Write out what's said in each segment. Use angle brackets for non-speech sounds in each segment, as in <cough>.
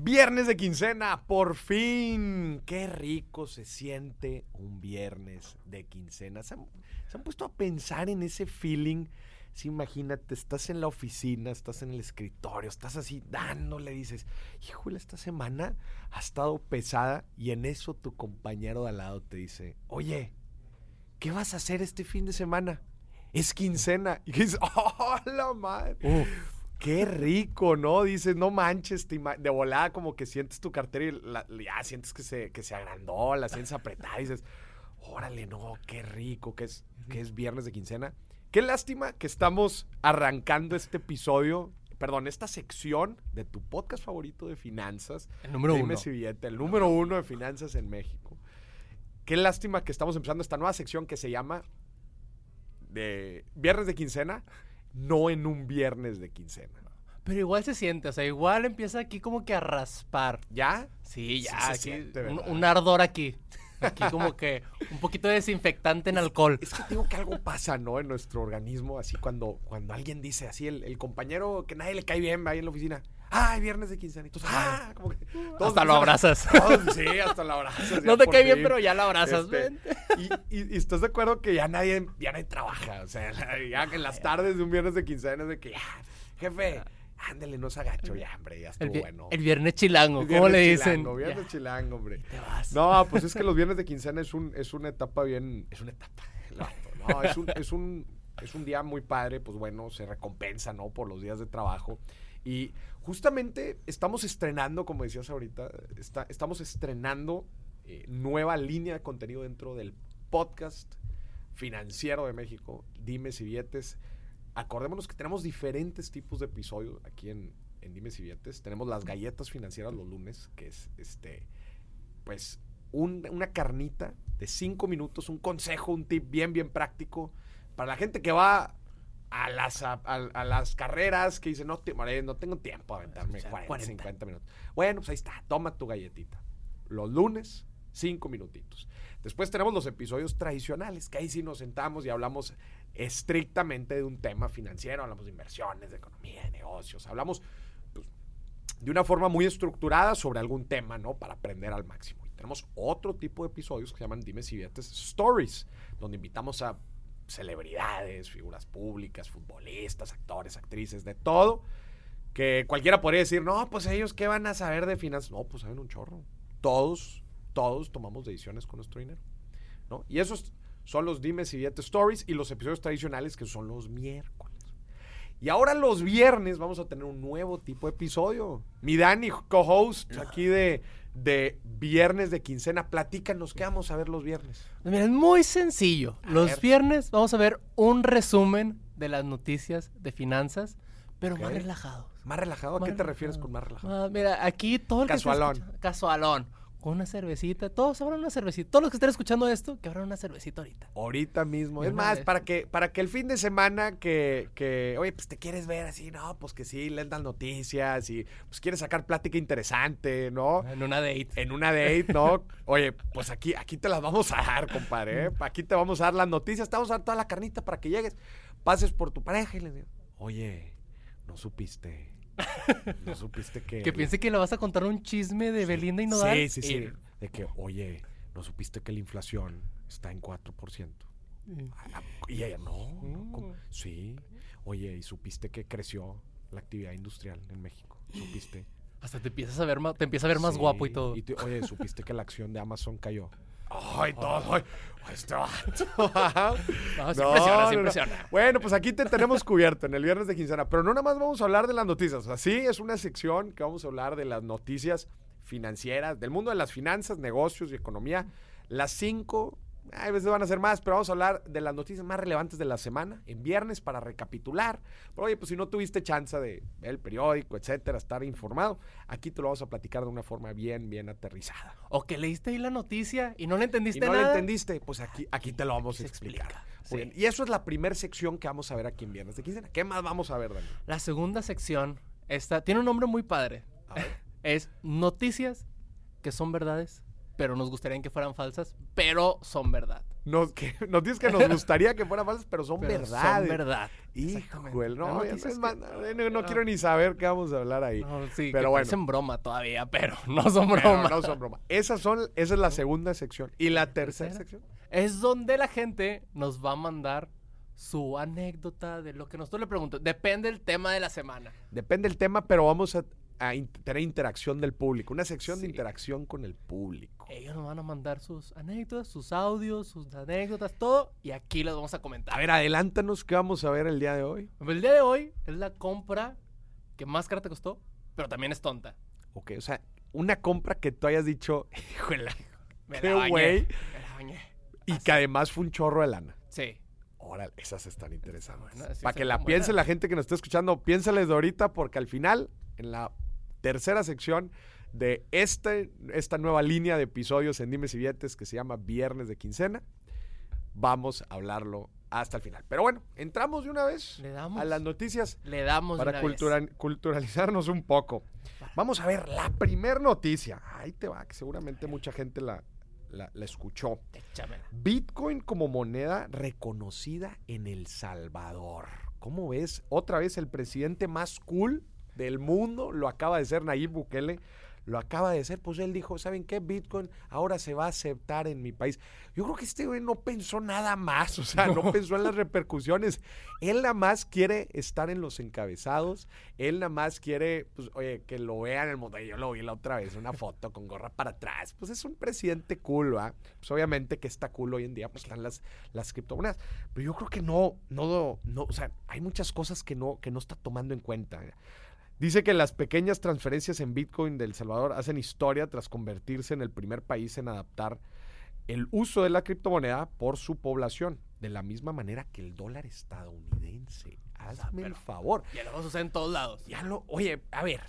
Viernes de quincena, por fin. Qué rico se siente un viernes de quincena. ¿Se han, puesto a pensar en ese feeling? Sí, imagínate, estás en la oficina, estás en el escritorio, estás así dándole, dices, híjole, esta semana ha estado pesada y en eso tu compañero de al lado te dice, oye, ¿qué vas a hacer este fin de semana? Es quincena. Y dices, <laughs> ¡oh, la madre! Qué rico, ¿no? Dices, no manches, te de volada como que sientes tu cartera y la- ya sientes que se, que se agrandó, la sientes apretada y dices, órale, no, qué rico, que es, que es viernes de quincena. Qué lástima que estamos arrancando este episodio, perdón, esta sección de tu podcast favorito de finanzas. El número Dime uno. si billete, el número uno de finanzas en México. Qué lástima que estamos empezando esta nueva sección que se llama de viernes de quincena, no en un viernes de quincena. Pero igual se siente, o sea, igual empieza aquí como que a raspar. ¿Ya? Sí, ya, aquí, siente, un, ardor aquí. Aquí como que un poquito de desinfectante en alcohol. Es que digo que algo pasa, ¿no? En nuestro organismo, así cuando, cuando alguien dice así, el, el compañero que nadie le cae bien va ahí en la oficina. ¡Ay, viernes de todos, ¡ah! Como que todos Hasta lo abrazas. todos, sí, hasta lo abrazas. <laughs> No te cae bien, pero ya lo abrazas. Este, y, y- y estás de acuerdo que ya nadie, ya nadie trabaja. O sea, <laughs> ya en las tardes de un viernes de quincena es de que, ya, jefe, ándale, no se agacho ya, hombre, ya El, estuvo vi- bueno. el viernes chilango, El ¿cómo le dicen? chilango, viernes Ya, chilango, hombre. te vas. No, pues es que los <laughs> viernes de quincena es, un, es una etapa bien. Es una etapa. el vato, No, es un, es, un, es un día muy padre, pues bueno, se recompensa, ¿no? Por los días de trabajo. Y justamente estamos estrenando, como decías ahorita, está- estamos estrenando eh, nueva línea de contenido dentro del podcast financiero de México, Dimes y Billetes. Acordémonos que tenemos diferentes tipos de episodios aquí en, en Dimes y Billetes. Tenemos las galletas financieras los lunes, que es este, pues, un- una carnita de cinco minutos, un consejo, un tip bien, bien práctico para la gente que va a las, a, a- a las carreras, que dice, no, te- no tengo tiempo a aventarme O sea, 40, 40. 50 minutos. Bueno, pues ahí está, toma tu galletita. Los lunes, cinco minutitos. Después tenemos los episodios tradicionales, que ahí sí nos sentamos y hablamos estrictamente de un tema financiero, hablamos de inversiones, de economía, de negocios, hablamos pues, de una forma muy estructurada sobre algún tema, ¿no? Para aprender al máximo. Y tenemos otro tipo de episodios que se llaman y Billetes Stories, donde invitamos a celebridades, figuras públicas, futbolistas, actores, actrices, de todo, que cualquiera podría decir, no, pues ellos qué van a saber de finanzas. No, pues saben un chorro. Todos, todos tomamos decisiones con nuestro dinero, ¿no? Y esos son los Dimes y Billetes Stories y los episodios tradicionales que son los miércoles. Y ahora los viernes vamos a tener un nuevo tipo de episodio. Mi Dani, co-host aquí de, de Viernes de Quincena, platícanos qué vamos a ver los viernes. Mira, es muy sencillo. A Los ver. viernes vamos a ver un resumen de las noticias de finanzas, pero más relajados. ¿Más relajado? ¿A qué te refieres con más relajado? Ah, mira, aquí todo el que Casualón. escucha- Casualón. Con una cervecita. Todos abran una cervecita. Todos los que estén escuchando esto, que abran una cervecita ahorita. Ahorita mismo. Es más, vez. para que, para que el fin de semana que, que, oye, pues te quieres ver así, no, pues que sí, lees las noticias y pues quieres sacar plática interesante, ¿no? En una date. En una date, ¿no? <laughs> Oye, pues aquí, aquí te las vamos a dar, compadre. ¿eh? <laughs> Aquí te vamos a dar las noticias, te vamos a dar toda la carnita para que llegues, pases por tu pareja y le digas, oye, no supiste. <laughs> No supiste que. Que piense que le vas a contar un chisme de Belinda y Nodal. Sí, sí, sí. Y- De que, oye, no supiste que la inflación está en 4%. Ah, Y ella, no, no. Mm. sí. Oye, ¿y supiste que creció la actividad industrial en México? ¿Supiste? Hasta te empiezas a ver más, te empieza a ver más Sí, guapo y todo. te- oye, ¿supiste que la acción de Amazon cayó? Ay, todo. Ay, este vato. No, <laughs> <laughs> No, impresiona, no, sí no. impresiona. Bueno, pues aquí te tenemos cubierto en el viernes de quincena. Pero no nada más vamos a hablar de las noticias. Así es una sección que vamos a hablar de las noticias financieras, del mundo de las finanzas, negocios y economía. Las cinco, a veces van a ser más, pero vamos a hablar de las noticias más relevantes de la semana en viernes para recapitular. Pero oye, pues si no tuviste chance de ver el periódico, etcétera, estar informado, aquí te lo vamos a platicar de una forma bien, bien aterrizada. O que leíste ahí la noticia y no Y entendiste no nada. lo entendiste, pues aquí, aquí te lo vamos a explicar. explica, Muy sí. bien. Y eso es la primera sección que vamos a ver aquí en Viernes de Quincena. ¿Qué más vamos a ver, Daniel? La segunda sección está, tiene un nombre muy padre. A ver. <laughs> Es noticias que son verdades, pero nos gustaría que fueran falsas, pero son verdad. nos, que, noticias que nos gustaría que fueran falsas, pero son Pero verdad. Son verdad. Híjole, no, más- que- no, no quiero ni saber qué vamos a hablar ahí. No, sí, Pero que bueno. parecen broma todavía, pero <laughs> no son broma. no son broma. Esas son, esa es la segunda sección. ¿Y la tercera tercera? sección? Es donde la gente nos va a mandar su anécdota de lo que nosotros le preguntamos. Depende del tema de la semana. Depende del tema, pero vamos a, a in- tener interacción del público. Una sección de interacción con el público. Ellos nos van a mandar sus anécdotas, sus audios, sus anécdotas, todo. Y aquí las vamos a comentar. A ver, adelántanos qué vamos a ver el día de hoy. El día de hoy es la compra que más cara te costó, pero también es tonta. Ok, o sea, una compra que tú hayas dicho, <laughs> híjole, Me Qué la bañé, güey. Me la bañé. y que además fue un chorro de lana. Sí. Órale, esas están interesantes. Para que la buenas. piense la gente que nos está escuchando, piénsales de ahorita, porque al final, en la tercera sección de este, esta nueva línea de episodios en Dimes y Billetes que se llama Viernes de Quincena, vamos a hablarlo hasta el final. Pero bueno, entramos de una vez Le damos. a las noticias Le damos para vez. culturalizarnos un poco. Vamos a ver la primer noticia. Ahí te va, que seguramente mucha gente la, la- la escuchó. Échamela. Bitcoin como moneda reconocida en El Salvador. ¿Cómo ves? Otra vez el presidente más cool del mundo lo acaba de ser Nayib Bukele. Lo acaba de ser, pues él dijo, ¿saben qué? Bitcoin ahora se va a aceptar en mi país. Yo creo que este güey no pensó nada más, o sea, no, pensó en las repercusiones. Él nada más quiere estar en los encabezados, él nada más quiere, pues, oye, que lo vean el mundo. Yo lo vi la otra vez, una foto con gorra para atrás. Pues es un presidente cool, ¿va? Pues obviamente que está cool hoy en día, pues están las, las criptomonedas. Pero yo creo que no, no, no, o sea, hay muchas cosas que no, que no está tomando en cuenta. Dice que las pequeñas transferencias en Bitcoin de El Salvador hacen historia tras convertirse en el primer país en adaptar el uso de la criptomoneda por su población, de la misma manera que el dólar estadounidense. Hazme el favor. Ya lo vamos a usar en todos lados. Ya lo, oye, a ver,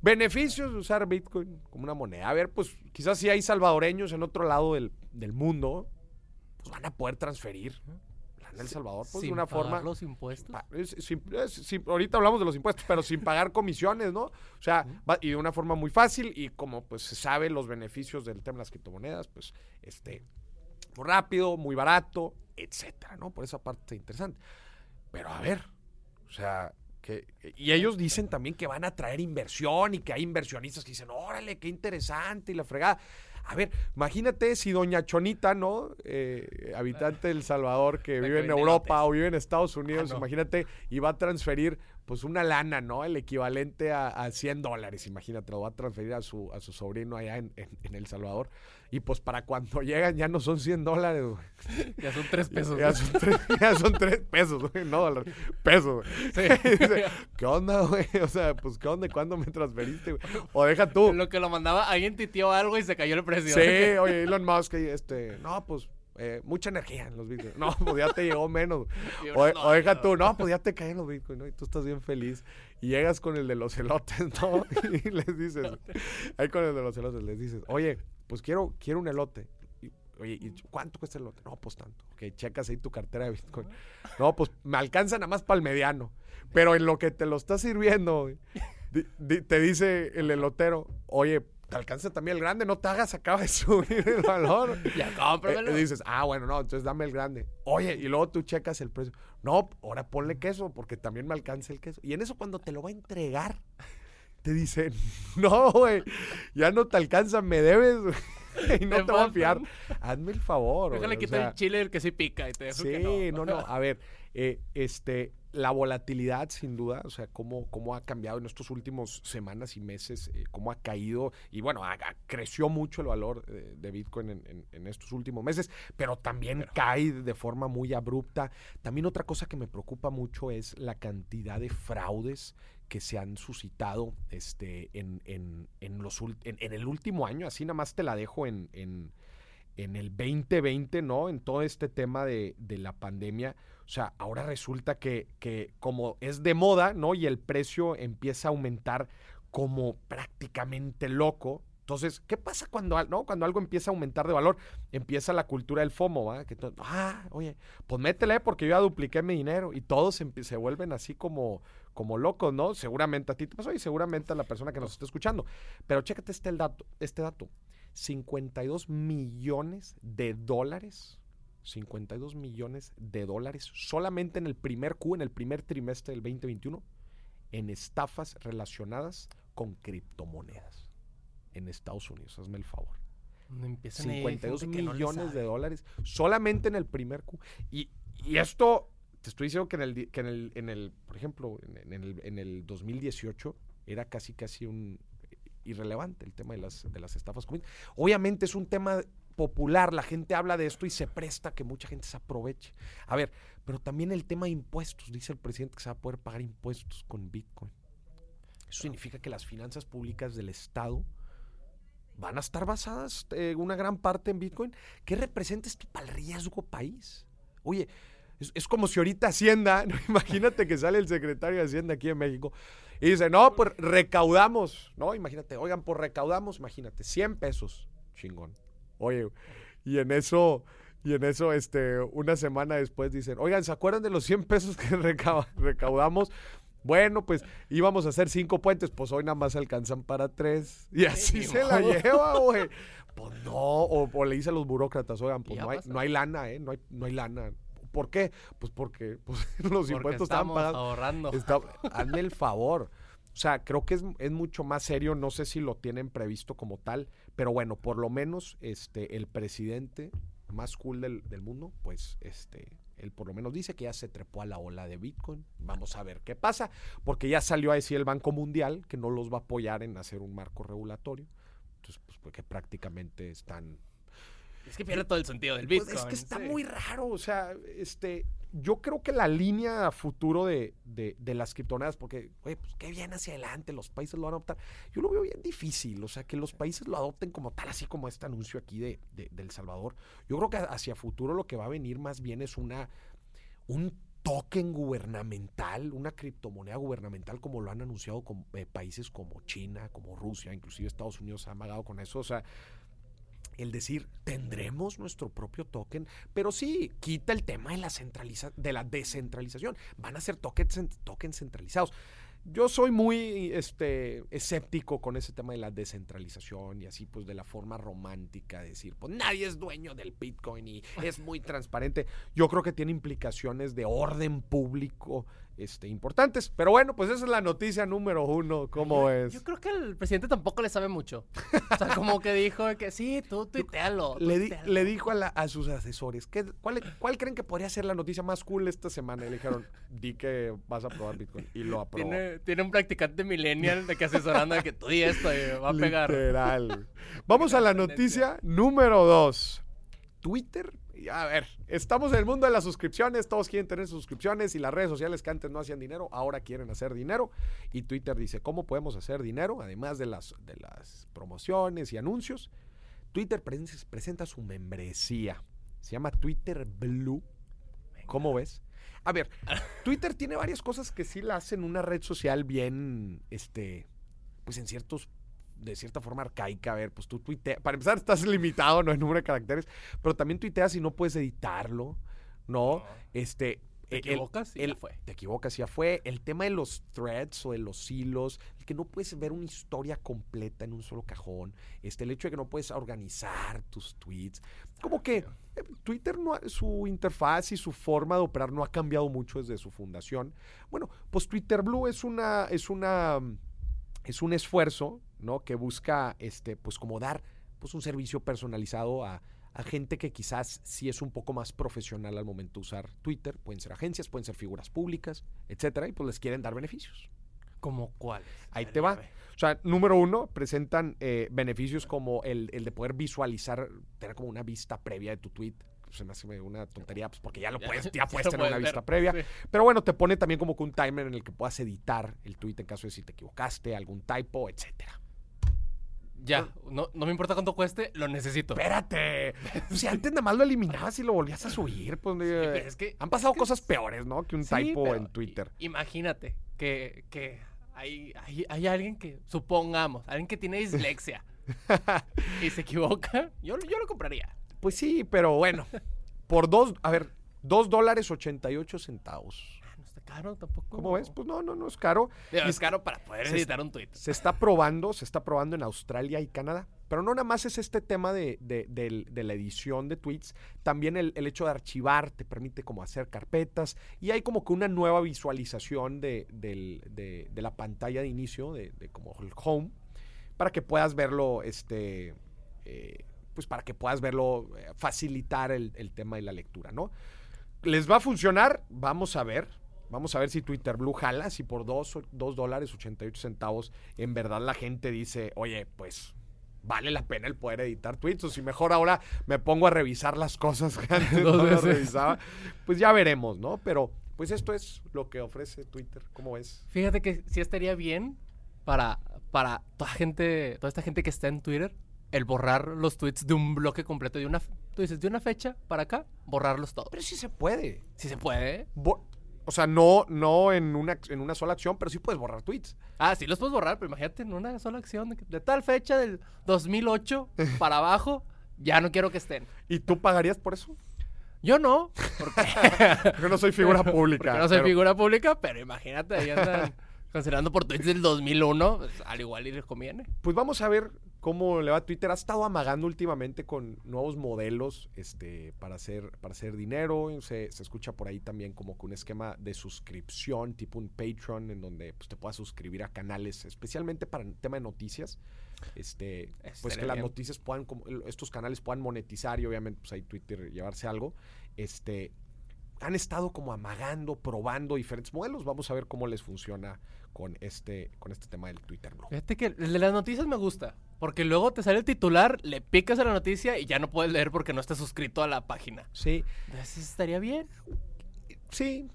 beneficios de usar Bitcoin como una moneda. A ver, pues quizás si hay salvadoreños en otro lado del, del mundo, pues van a poder transferir en El Salvador, pues de una pagar forma... los impuestos. Pa- es- sin- es- sin- ahorita hablamos de los impuestos, pero sin pagar comisiones, ¿no? O sea, va- y de una forma muy fácil y como pues se sabe los beneficios del tema de las criptomonedas, pues este, muy rápido, muy barato, etcétera, ¿no? Por esa parte interesante. Pero a ver, o sea, que, y ellos dicen también que van a traer inversión y que hay inversionistas que dicen, órale, qué interesante y la fregada. A ver, imagínate si Doña Chonita, ¿no? Eh, habitante del Salvador que vive en Europa o vive en Estados Unidos, Ah, no. imagínate, y va a transferir pues una lana, ¿no? El equivalente a, a 100 dólares, imagínate, lo va a transferir a su, a su sobrino allá en, en- en El Salvador. Y pues para cuando llegan ya no son 100 dólares, güey. <laughs> Ya son tres pesos. Ya son tres, <laughs> ya son tres pesos, güey, no dólares, pesos, güey. Sí. <laughs> Dice, ¿Qué onda, güey? O sea, pues ¿qué onda? ¿Cuándo me transferiste, güey? O deja tú. Lo que lo mandaba, alguien titió algo y se cayó el precio. Sí, oye, Elon Musk, este, no, pues, eh, mucha energía en los bitcoins. No, pues ya te llegó menos. O, deja tú, no, pues ya te caen los bitcoins, ¿no? Y tú estás bien feliz. Y llegas con el de los elotes, ¿no? Y les dices, ahí con el de los elotes, les dices, oye, pues quiero, quiero un elote. Y, oye, ¿y cuánto cuesta el elote? No, pues tanto. Ok, checas ahí tu cartera de bitcoin. No, pues me alcanza nada más para el mediano. Pero en lo que te lo está sirviendo, güey, di- di- te dice el elotero, oye, te alcanza también el grande, no te hagas, acaba de <laughs> subir el valor. Ya Eh, cómpramelo. y dices, ah, bueno, no, entonces dame el grande. Oye, y luego tú checas el precio. No, ahora ponle queso, porque también me alcanza el queso. Y en eso cuando te lo va a entregar, te dicen, <laughs> no, güey, ya no te alcanza, me debes, güey, y no Te te voy a fiar. Hazme el favor, güey, Déjale o quitar sea, el chile el que sí pica y te dejo Sí, que no, no. A ver, eh, este, la volatilidad, sin duda, o sea, cómo, cómo ha cambiado en estos últimos semanas y meses, eh, cómo ha caído, y bueno, creció mucho el valor eh, de Bitcoin en, en- en estos últimos meses, pero también cae de forma muy abrupta. También otra cosa que me preocupa mucho es la cantidad de fraudes que se han suscitado este, en, en- en los, en, el último año, así nada más te la dejo en, el 2020, ¿no? En todo este tema de, de la pandemia. O sea, ahora resulta que, que como es de moda, ¿no? Y el precio empieza a aumentar como prácticamente loco. Entonces, ¿qué pasa cuando, no? cuando algo empieza a aumentar de valor? Empieza la cultura del FOMO, ¿va? Que ah, oye, pues métele porque yo ya dupliqué mi dinero y todos empie- se vuelven así como, como locos, ¿no? Seguramente a ti te pasó y seguramente a la persona que nos está escuchando. Pero chécate este, el dato, este dato. 52 millones de dólares 52 millones de dólares solamente en el primer Q, en el primer trimestre del 2021, en estafas relacionadas con criptomonedas en Estados Unidos. Hazme el favor. 52 millones de dólares solamente en el primer Q. Y, y, esto, te estoy diciendo que en el, que en el, en el por ejemplo, en, en, el, en el 2018 era casi, casi un irrelevante el tema de las, de las estafas. Obviamente es un tema popular, la gente habla de esto y se presta que mucha gente se aproveche. A ver, pero también el tema de impuestos, dice el presidente que se va a poder pagar impuestos con Bitcoin. Eso significa que las finanzas públicas del Estado van a estar basadas eh, una gran parte en Bitcoin. ¿Qué representa esto para el riesgo país? Oye, es, como si ahorita Hacienda, <laughs> imagínate que sale el secretario de Hacienda aquí en México y dice, no, pues recaudamos, ¿no? Imagínate, oigan, pues recaudamos, imagínate, 100 pesos, chingón. Oye, y en eso, y en eso, este, una semana después dicen, oigan, ¿se acuerdan de los 100 pesos que <laughs> recaudamos? Bueno, pues íbamos a hacer cinco puentes, pues hoy nada más alcanzan para tres. Y así se la lleva, <laughs> güey. Pues no, o, le dice a los burócratas, oigan, pues no hay, no hay, lana, ¿eh? No hay, no hay lana. ¿Por qué? Pues porque pues, <laughs> los impuestos están pagando. ahorrando. <laughs> hazme el favor. O sea, creo que es, es, mucho más serio, no sé si lo tienen previsto como tal, pero bueno, por lo menos este, el presidente más cool del, del mundo, pues este, él por lo menos dice que ya se trepó a la ola de Bitcoin. Vamos a ver qué pasa, porque ya salió a decir el Banco Mundial que no los va a apoyar en hacer un marco regulatorio. Entonces, pues porque prácticamente están es que pierde todo el sentido del pues Bitcoin. es que está muy raro. O sea, este, yo creo que la línea futuro de, las criptomonedas, porque, oye, pues qué bien hacia adelante, los países lo van a adoptar. Yo lo veo bien difícil. O sea, que los países lo adopten como tal, así como este anuncio aquí de, El Salvador. Yo creo que hacia futuro lo que va a venir más bien es una un token gubernamental, una criptomoneda gubernamental, como lo han anunciado con, eh, países como China, como Rusia, inclusive Estados Unidos se ha amagado con eso. O sea, el decir, tendremos nuestro propio token, pero sí, quita el tema de la, centraliza de la descentralización. Van a ser tokens, tokens centralizados. Yo soy muy este, escéptico con ese tema de la descentralización y así pues de la forma romántica de decir, pues nadie es dueño del Bitcoin y es muy <laughs> transparente. Yo creo que tiene implicaciones de orden público este, importantes. Pero bueno, pues esa es la noticia número uno. ¿Cómo es? Yo creo que el presidente tampoco le sabe mucho. O sea, como que dijo que sí, tú tuitealo. Le, le dijo a, sus asesores, ¿qué, cuál, ¿cuál creen que podría ser la noticia más cool esta semana? Y le dijeron, di que vas a probar Bitcoin. Y lo aprobó. Tiene, un practicante millennial de que asesorando de que tú di esto y va a pegar. Literal. <laughs> Vamos a la noticia número dos. Twitter a ver, estamos en el mundo de las suscripciones, todos quieren tener suscripciones y las redes sociales que antes no hacían dinero, ahora quieren hacer dinero. Y Twitter dice, ¿cómo podemos hacer dinero? Además de las, de las promociones y anuncios, Twitter presenta su membresía. Se llama Twitter Blue. ¿Cómo ves? A ver, <laughs> Twitter tiene varias cosas que sí la hacen una red social bien, este, pues en ciertos de cierta forma arcaica. A ver, pues tú tuiteas. Para empezar, estás limitado, no en número de caracteres, pero también tuiteas y no puedes editarlo, ¿no? Este. ¿Te equivocas? y ya fue. Te equivocas y ya fue. El tema de los threads o de los hilos, el que no puedes ver una historia completa en un solo cajón, este, el hecho de que no puedes organizar tus tweets. Como que eh, Twitter, no, su interfaz y su forma de operar no ha cambiado mucho desde su fundación. Bueno, pues Twitter Blue es una, es una, es un esfuerzo ¿no? Que busca, este, pues como dar, pues un servicio personalizado a, gente que quizás sí es un poco más profesional al momento de usar Twitter. Pueden ser agencias, pueden ser figuras públicas, etcétera, y pues les quieren dar beneficios. ¿Como cuál? Ahí te va. O sea, número uno, presentan eh, beneficios como el, de poder visualizar, tener como una vista previa de tu tweet. Se me hace una tontería, pues porque ya lo puedes, ya puedes <laughs> tener una vista previa. Pero bueno, te pone también como que un timer en el que puedas editar el tweet en caso de si te equivocaste, algún typo, etcétera. Ya, no, no me importa cuánto cueste, lo necesito. Espérate. si antes nada más lo eliminabas y lo volvías a subir, pues es que, han pasado cosas peores, ¿no? Que un typo en Twitter. Imagínate que, que hay, hay, alguien que, supongamos, alguien que tiene dislexia <laughs> y se equivoca, yo, yo lo compraría. Pues sí, pero bueno, por dos, a ver, dos dólares ochenta y ocho centavos. Caro tampoco. ¿Cómo ves? Pues no, no, no es caro. Digo, Y es caro para poder editar un tweet. Se está probando, se está probando en Australia y Canadá. Pero no nada más es este tema de, de- la edición de tweets, también el, el hecho de archivar te permite como hacer carpetas y hay como que una nueva visualización de, del- de- de la pantalla de inicio, de, de como el home, para que puedas verlo, este, eh, pues para que puedas verlo, eh, facilitar el, el tema de la lectura, ¿no? ¿Les va a funcionar? Vamos a ver. Vamos a ver si Twitter Blue jala, si por 2 dólares 88 centavos en verdad la gente dice, oye, pues vale la pena el poder editar tweets, o si mejor ahora me pongo a revisar las cosas que <laughs> antes no las revisaba, pues ya veremos, ¿no? Pero pues esto es lo que ofrece Twitter, ¿cómo ves? Fíjate que sí estaría bien para, para toda gente, toda esta gente que está en Twitter, el borrar los tweets de un bloque completo, de una, tú dices, de una fecha para acá, borrarlos todos. Pero sí se puede. Si se puede. Bo- o sea, no, no en, una, en una sola acción, pero sí puedes borrar tweets. Ah, sí los puedes borrar, pero imagínate en una sola acción de, tal fecha del 2008 <laughs> para abajo, ya no quiero que estén. ¿Y tú pagarías por eso? Yo no, porque, <laughs> Porque no soy figura <laughs> pública. porque no soy pero- figura pública, pero imagínate, ahí andan cancelando por tweets del 2001, pues, al igual y les conviene. Pues vamos a ver cómo le va a Twitter. Ha estado amagando últimamente con nuevos modelos este, para, hacer, para hacer dinero. Se, se escucha por ahí también como que un esquema de suscripción, tipo un Patreon, en donde pues, te puedas suscribir a canales, especialmente para el tema de noticias. Este, pues que las bien. noticias puedan, como- estos canales puedan monetizar y obviamente pues ahí Twitter llevarse algo. Este, han estado como amagando, probando diferentes modelos. Vamos a ver cómo les funciona con este, con este tema del Twitter Blue. Fíjate que el de las noticias me gusta, porque luego te sale el titular, le picas a la noticia y ya no puedes leer porque no estás suscrito a la página. Sí, Entonces estaría bien. Sí,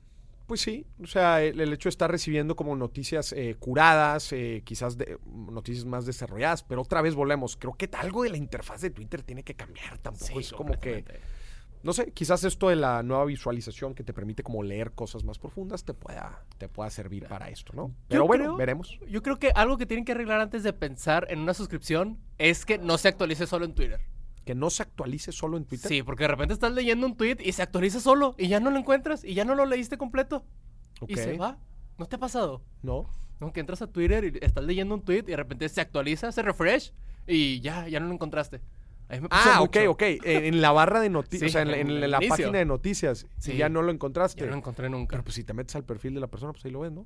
pues sí. O sea, el, el hecho de estar recibiendo como noticias eh, curadas, eh, quizás de, noticias más desarrolladas, pero otra vez volvemos. Creo que algo de la interfaz de Twitter tiene que cambiar. Tampoco es como que. No sé, quizás esto de la nueva visualización que te permite como leer cosas más profundas te pueda, te pueda servir para esto, ¿no? Pero bueno, creo- veremos. Yo creo que algo que tienen que arreglar antes de pensar en una suscripción es que no se actualice solo en Twitter. Que no se actualice solo en Twitter. Sí, porque de repente estás leyendo un tweet y se actualiza solo y ya no lo encuentras y ya no lo leíste completo y se va. ¿No te ha pasado? No. No, que entras a Twitter y estás leyendo un tweet y de repente se actualiza, se refresh y ya, ya no lo encontraste. A mí me pasó Ah, ok, mucho. ok. Eh, En la barra de noticias, Sí, o sea, en, la- en en el la inicio. página de noticias. Sí. Y ya no lo encontraste. Ya no lo encontré nunca. Pero pues si te metes al perfil de la persona, pues ahí lo ves, ¿no?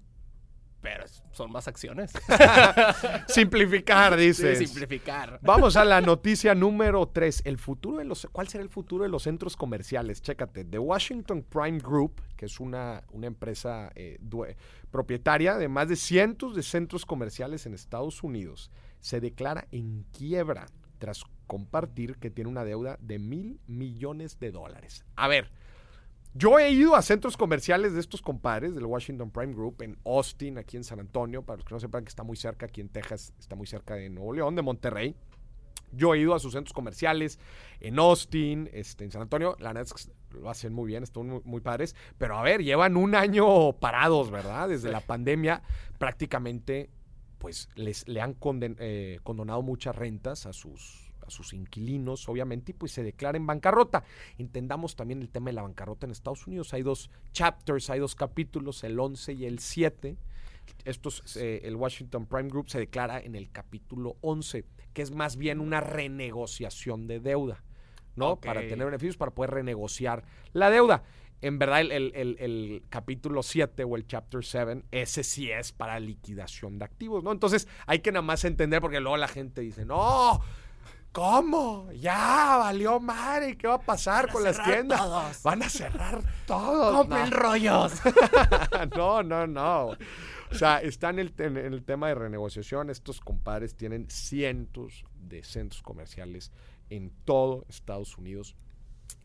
Pero son más acciones. <laughs> Simplificar, dices. simplificar. Vamos a la noticia número 3. El futuro de los. ¿Cuál será el futuro de los centros comerciales? Chécate. The Washington Prime Group, que es una, una empresa eh, due- propietaria de más de cientos de centros comerciales en Estados Unidos, se declara en quiebra tras compartir que tiene una deuda de mil millones de dólares. A ver. Yo he ido a centros comerciales de estos compadres del Washington Prime Group en Austin, aquí en San Antonio, para los que no sepan que está muy cerca, aquí en Texas, está muy cerca de Nuevo León, de Monterrey. Yo he ido a sus centros comerciales en Austin, este, en San Antonio. La neta es que lo hacen muy bien, están muy, muy padres. Pero a ver, llevan un año parados, ¿verdad? Desde la pandemia, prácticamente, pues les, le han conden- eh, condonado muchas rentas a sus, a sus inquilinos, obviamente, y pues se declara en bancarrota. Entendamos también el tema de la bancarrota en Estados Unidos. Hay dos chapters, hay dos capítulos, el 11 y el 7. Estos, eh, el Washington Prime Group se declara en el capítulo 11, que es más bien una renegociación de deuda, ¿no? Para tener beneficios, para poder renegociar la deuda. En verdad, el, el- el- el capítulo 7 o el chapter 7, ese sí es para liquidación de activos, ¿no? Entonces hay que nada más entender, porque luego la gente dice, no, ¿cómo? Ya, valió madre, ¿qué va a pasar con las tiendas? todos. Van a cerrar todos. <laughs> ¡Compren No. rollos! <laughs> no, no, no. O sea, está en el, en el tema de renegociación. Estos compadres tienen cientos de centros comerciales en todo Estados Unidos.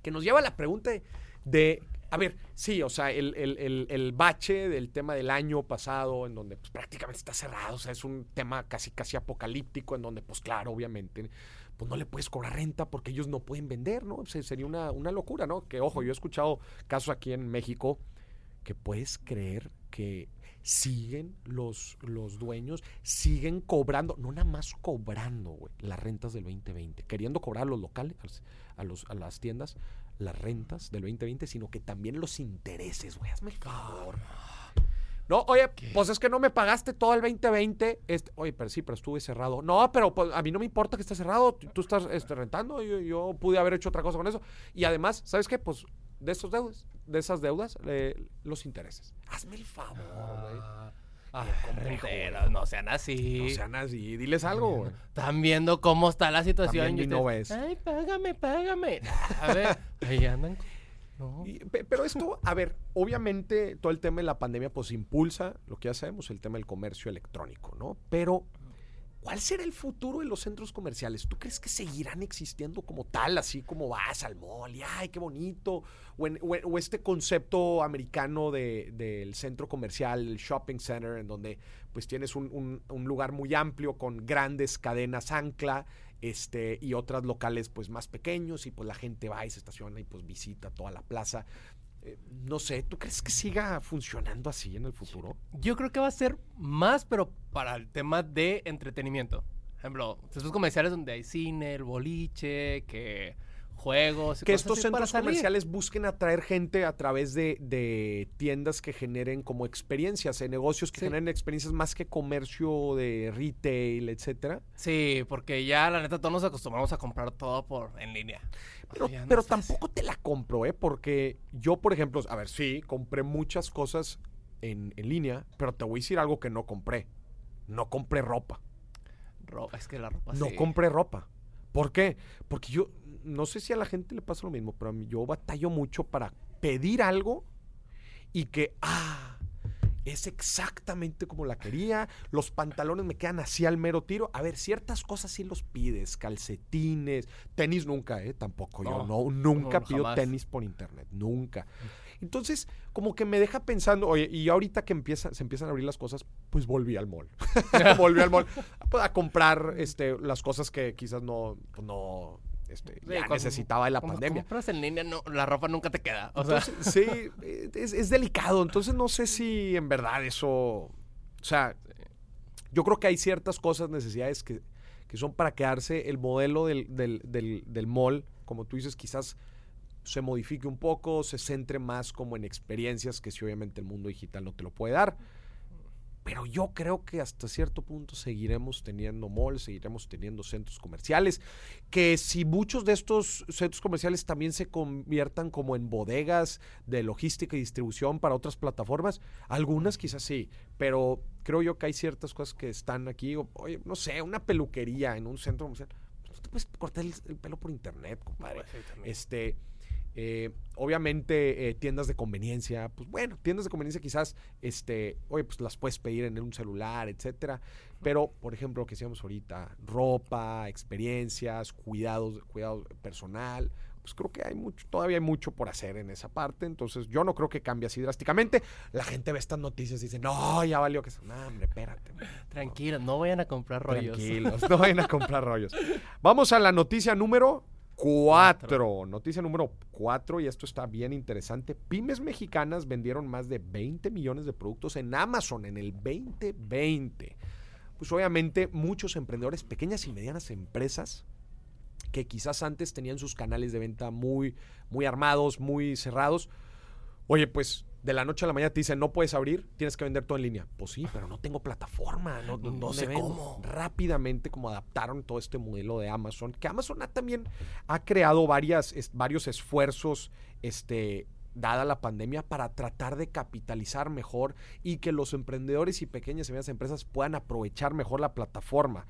Que nos lleva a la pregunta de, de- a ver, sí, o sea, el, el- el- el bache del tema del año pasado, en donde pues, prácticamente está cerrado, o sea, es un tema casi, casi apocalíptico, en donde, pues claro, obviamente, pues no le puedes cobrar renta porque ellos no pueden vender, ¿no? Sería una, una locura, ¿no? Que, ojo, yo he escuchado casos aquí en México que puedes creer que siguen los, los dueños, siguen cobrando, no nada más cobrando, güey, las rentas del 2020, queriendo cobrar a los locales, a, los- a, las tiendas, las rentas del 2020, sino que también los intereses, güey, hazme el. No, oye, pues es que no me pagaste todo el 2020. Este, oye, pero sí, pero estuve cerrado. No, pero pues, a mí no me importa que estés cerrado. Tú, estás este, rentando. Yo, yo pude haber hecho otra cosa con eso. Y además, ¿sabes qué? Pues de esos deudas, de esas deudas, eh, los intereses. Hazme el favor, güey. Ah, ah, güey. no sean así. No sean así. Diles algo, güey. Están viendo cómo está la situación. Y no ves. Ay, págame, págame. <laughs> A ver, ahí andan. Y- pe- pero esto, a ver, obviamente todo el tema de la pandemia pues impulsa lo que ya sabemos, el tema del comercio electrónico, ¿no? Pero, ¿cuál será el futuro de los centros comerciales? ¿Tú crees que seguirán existiendo como tal, así como vas al mall y ay, qué bonito? O, este concepto americano de- del centro comercial, el shopping center, en donde pues tienes un- un lugar muy amplio con grandes cadenas ancla este, y otras locales pues más pequeños y pues la gente va y se estaciona y pues visita toda la plaza. Eh, no sé, ¿tú crees que siga funcionando así en el futuro? Yo creo que va a ser más, pero para el tema de entretenimiento. Por ejemplo, centros comerciales donde hay cine, el boliche, que juegos. Que estos centros salir. comerciales busquen atraer gente a través de, de tiendas que generen como experiencias, de negocios que Sí. generen experiencias más que comercio de retail, etcétera. Sí, porque ya la neta todos nos acostumbramos a comprar todo por en línea. Pero, no tampoco te la compro, ¿eh? Porque yo, por ejemplo, a ver, sí, compré muchas cosas en, en línea, pero te voy a decir algo que no compré. No compré ropa. Ropa, es que la ropa No sí. compré ropa. ¿Por qué? Porque yo, no sé si a la gente le pasa lo mismo, pero a mí yo batallo mucho para pedir algo y que, ah, es exactamente como la quería, los pantalones me quedan así al mero tiro. A ver, ciertas cosas sí los pides, calcetines, tenis nunca, ¿eh? Tampoco, yo No, nunca no, pido jamás. tenis por internet, nunca. Entonces, como que me deja pensando, oye, y ahorita que empieza, se empiezan a abrir las cosas, pues volví al mall. <laughs> volví al mall a, a comprar este, las cosas que quizás no, pues no este, Sí, ya necesitaba de la Cuando pandemia. compras en línea, no, la ropa nunca te queda. O sea, sí, es, es delicado. Entonces no sé si en verdad eso. O sea, yo creo que hay ciertas cosas, necesidades que, que son para quedarse. El modelo del, del, del, del mall, como tú dices, quizás se modifique un poco, se centre más como en experiencias que si obviamente el mundo digital no te lo puede dar. Pero yo creo que hasta cierto punto seguiremos teniendo malls, seguiremos teniendo centros comerciales, que si muchos de estos centros comerciales también se conviertan como en bodegas de logística y distribución para otras plataformas, algunas quizás sí, pero creo yo que hay ciertas cosas que están aquí, o- oye, no sé, una peluquería en un centro comercial, pues no te puedes cortar el, el pelo por internet, compadre. Sí, también. Este, eh, obviamente eh, tiendas de conveniencia, pues bueno, tiendas de conveniencia quizás, este, oye, pues las puedes pedir en un celular, etcétera. Pero, por ejemplo, lo que decíamos ahorita, ropa, experiencias, cuidados, cuidado personal, pues creo que hay mucho, todavía hay mucho por hacer en esa parte. Entonces, yo no creo que cambie así drásticamente. La gente ve estas noticias y dice, no, ya valió que... No, hombre, espérate. Tranquilo, no vayan a comprar rollos. Tranquilos, no vayan a comprar rollos. <laughs> Vamos a la noticia número 4. Noticia número 4, y esto está bien interesante. Pymes mexicanas vendieron más de 20 millones de productos en Amazon en el 2020. Pues obviamente muchos emprendedores, pequeñas y medianas empresas, que quizás antes tenían sus canales de venta muy, muy armados, muy cerrados. Oye, pues de la noche a la mañana te dicen, no puedes abrir, tienes que vender todo en línea. Pues sí, pero no tengo plataforma, no, no- no ¿Dónde sé vendo? cómo. Rápidamente como adaptaron todo este modelo de Amazon, que Amazon ha también ha creado varias, es- varios esfuerzos, este dada la pandemia para tratar de capitalizar mejor y que los emprendedores y pequeñas y medianas empresas puedan aprovechar mejor la plataforma.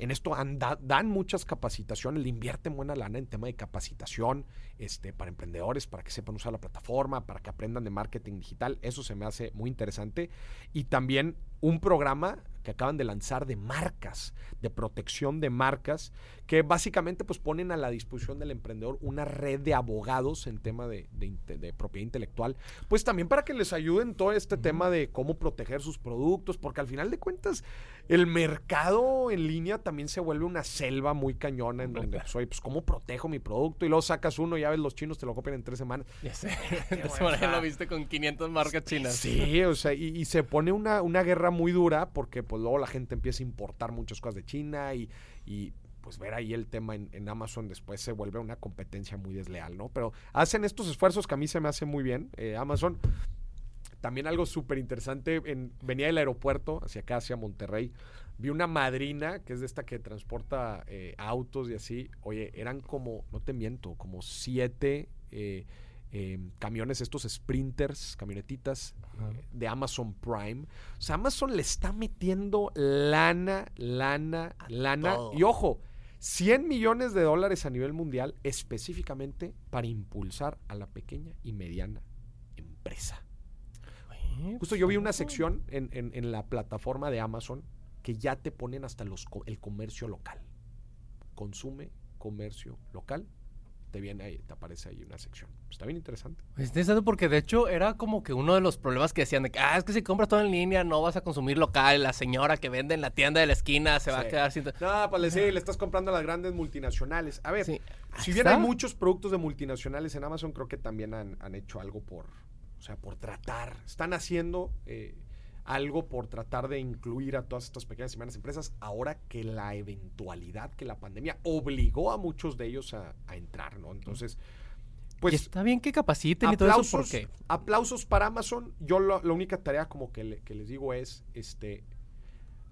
En esto dan muchas capacitaciones, le invierten buena lana en tema de capacitación este, para emprendedores, para que sepan usar la plataforma, para que aprendan de marketing digital. Eso se me hace muy interesante. Y también un programa que acaban de lanzar de marcas, de protección de marcas, que básicamente pues ponen a la disposición del emprendedor una red de abogados en tema de, de inte- de propiedad intelectual, pues también para que les ayuden todo este tema de cómo proteger sus productos, porque al final de cuentas el mercado en línea también se vuelve una selva muy cañona en donde, pues, oye, pues cómo protejo mi producto y luego sacas uno, ya ves, los chinos te lo copian en tres semanas. <laughs> Ya sé. Esa manera buena. lo viste con 500 marcas chinas. Sí, o sea, y, y se pone una, una guerra muy dura porque pues luego la gente empieza a importar muchas cosas de China y, y, pues ver ahí el tema en, Amazon después se vuelve una competencia muy desleal, ¿no? Pero hacen estos esfuerzos que a mí se me hace muy bien, eh, Amazon. también algo súper interesante, en, venía del aeropuerto hacia acá, hacia Monterrey, vi una madrina, que es de esta que transporta eh, autos y así, oye, eran como, no te miento, como siete eh, eh, camiones, estos sprinters, camionetitas eh, de Amazon Prime. O sea, Amazon le está metiendo lana, lana, lana. todo. Y ojo, 100 millones de dólares a nivel mundial específicamente para impulsar a la pequeña y mediana empresa. Justo yo vi una sección en, en- en la plataforma de Amazon que ya te ponen hasta los, el comercio local. Consume comercio local. Te viene ahí, te aparece ahí una sección. Está bien interesante. Es interesante porque de hecho era como que uno de los problemas que decían de que, ah, es que si compras todo en línea no vas a consumir local, la señora que vende en la tienda de la esquina se va a quedar sin... No, pues sí, le estás comprando a las grandes multinacionales. A ver, Sí. si bien hay está. muchos productos de multinacionales en Amazon, creo que también han, han hecho algo por, o sea, por tratar. Están haciendo eh, algo por tratar de incluir a todas estas pequeñas y medianas empresas ahora que la eventualidad, que la pandemia obligó a muchos de ellos a, a entrar, ¿no? Entonces, y pues está bien que capaciten y todo eso aplausos, porque... aplausos para Amazon. Yo lo- la única tarea como que, le- que les digo es, este,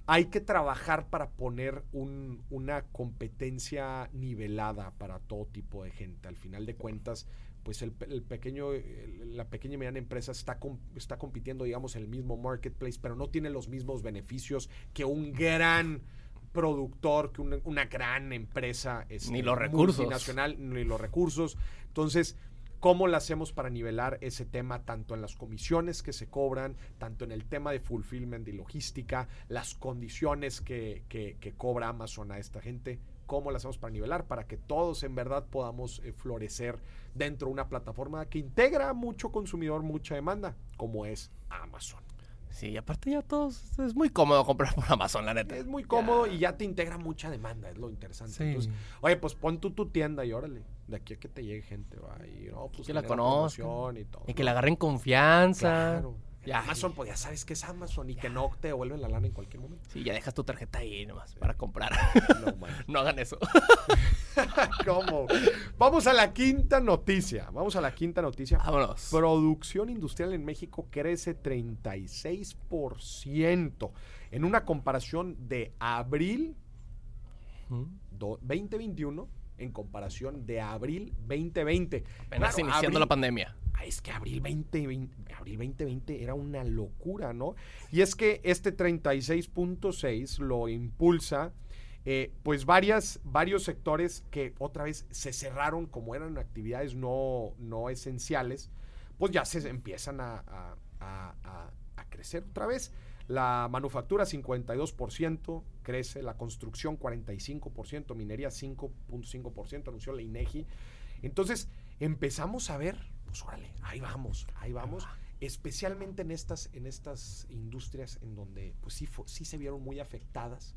hay que trabajar para poner un- una competencia nivelada para todo tipo de gente. Al final de cuentas, pues el, pe- el pequeño, el- la pequeña y mediana empresa está, com- está compitiendo, digamos, en el mismo marketplace, pero no tiene los mismos beneficios que un gran productor, que una, una gran empresa este, Ni los recursos. multinacional, ni los recursos. Entonces, ¿cómo lo hacemos para nivelar ese tema tanto en las comisiones que se cobran, tanto en el tema de fulfillment y logística, las condiciones que, que- que cobra Amazon a esta gente? ¿Cómo lo hacemos para nivelar? Para que todos en verdad podamos eh, florecer dentro de una plataforma que integra mucho consumidor, mucha demanda, como es Amazon. Sí, aparte ya todos... Es muy cómodo comprar por Amazon, la neta. Es muy cómodo y ya te integra mucha demanda, es lo interesante. Sí. Entonces, oye, pues pon tú tu tienda y órale, de aquí a que te llegue gente, va, y no, pues Que la conozcan. y todo. Y que le agarren confianza. Claro. Ya. Amazon, pues ya sabes que es Amazon y que no te devuelven la lana en cualquier momento. Sí, ya dejas tu tarjeta ahí nomás para comprar. No, <laughs> no hagan eso. <laughs> <laughs> ¿Cómo? Vamos a la quinta noticia. Vamos a la quinta noticia. Vámonos. Producción industrial en México crece 36% en una comparación de abril ¿Mm? do- 2021 en comparación de abril 2020. Apenas Claro, iniciando abril- la pandemia. Ah, Es que abril 2020, abril 2020 era una locura, ¿no? Y es que este 36.6 lo impulsa, eh, pues varias, varios sectores que otra vez se cerraron como eran actividades no, no esenciales, pues ya se empiezan a, a- a- a- crecer otra vez. La manufactura 52% crece, la construcción 45%, minería 5.5%, anunció la INEGI. Entonces empezamos a ver, pues órale, ahí vamos, ahí vamos, especialmente en estas, en estas industrias en donde pues sí, sí se vieron muy afectadas.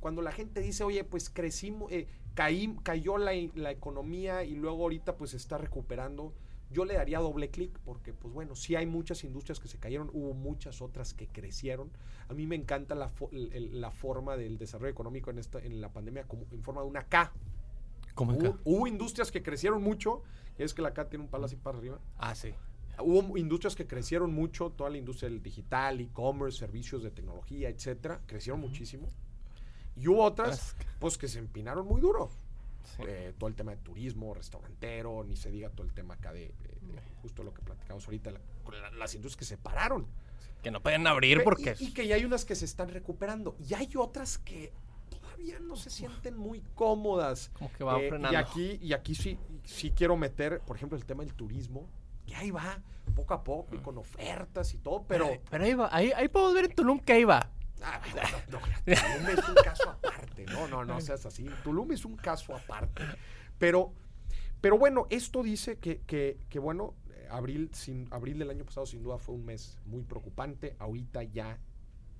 Cuando la gente dice, oye, pues crecimos, eh, caí, cayó la, la economía y luego ahorita pues se está recuperando, yo le daría doble clic porque, pues bueno, sí hay muchas industrias que se cayeron, hubo muchas otras que crecieron. A mí me encanta la, fo- el- la forma del desarrollo económico en, esta, en la pandemia como en forma de una K. ¿Cómo Hubo, hubo industrias que crecieron mucho, y es que la K tiene un palo así para arriba. Ah, sí. Hubo industrias que crecieron mucho, toda la industria del digital, e-commerce, servicios de tecnología, etcétera, crecieron muchísimo. Y hubo otras, pues, que se empinaron muy duro. Sí. Eh, todo el tema de turismo, restaurantero, ni se diga todo el tema acá de, de- de justo lo que platicamos ahorita, la- con la- las industrias que se pararon. Que no pueden abrir porque... Y, y que ya hay unas que se están recuperando. Y hay otras que todavía no se sienten muy cómodas. Como que van Eh, y frenando. aquí, y aquí sí, sí quiero meter, por ejemplo, el tema del turismo. Que ahí va, poco a poco, y con ofertas y todo, pero... Pero, pero ahí va, ahí, ahí podemos ver en Tulum que ahí va. Ah, no, no, <laughs> Tulum es un caso aparte. No, no, no seas así. Tulum es un caso aparte. Pero, pero bueno, esto dice que, que, que, bueno, abril, sin, abril del año pasado sin duda fue un mes muy preocupante. Ahorita ya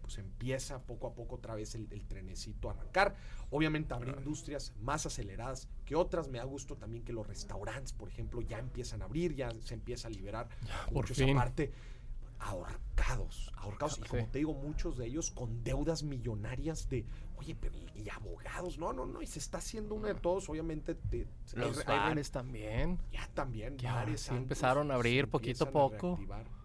pues empieza poco a poco otra vez el, el trenecito a arrancar. Obviamente habrá industrias más aceleradas que otras. Me da gusto también que los restaurantes, por ejemplo, ya empiezan a abrir, ya se empieza a liberar por mucho fin. esa parte. Ahorcados, ahorcados. Y como te digo, muchos de ellos con deudas millonarias de, oye, pero y, y abogados, no, no, no, y se está haciendo uno de todos, obviamente. te- Los hay- hay- bares también. ya también, Ya, bares, sí antros, empezaron a abrir poquito a poco.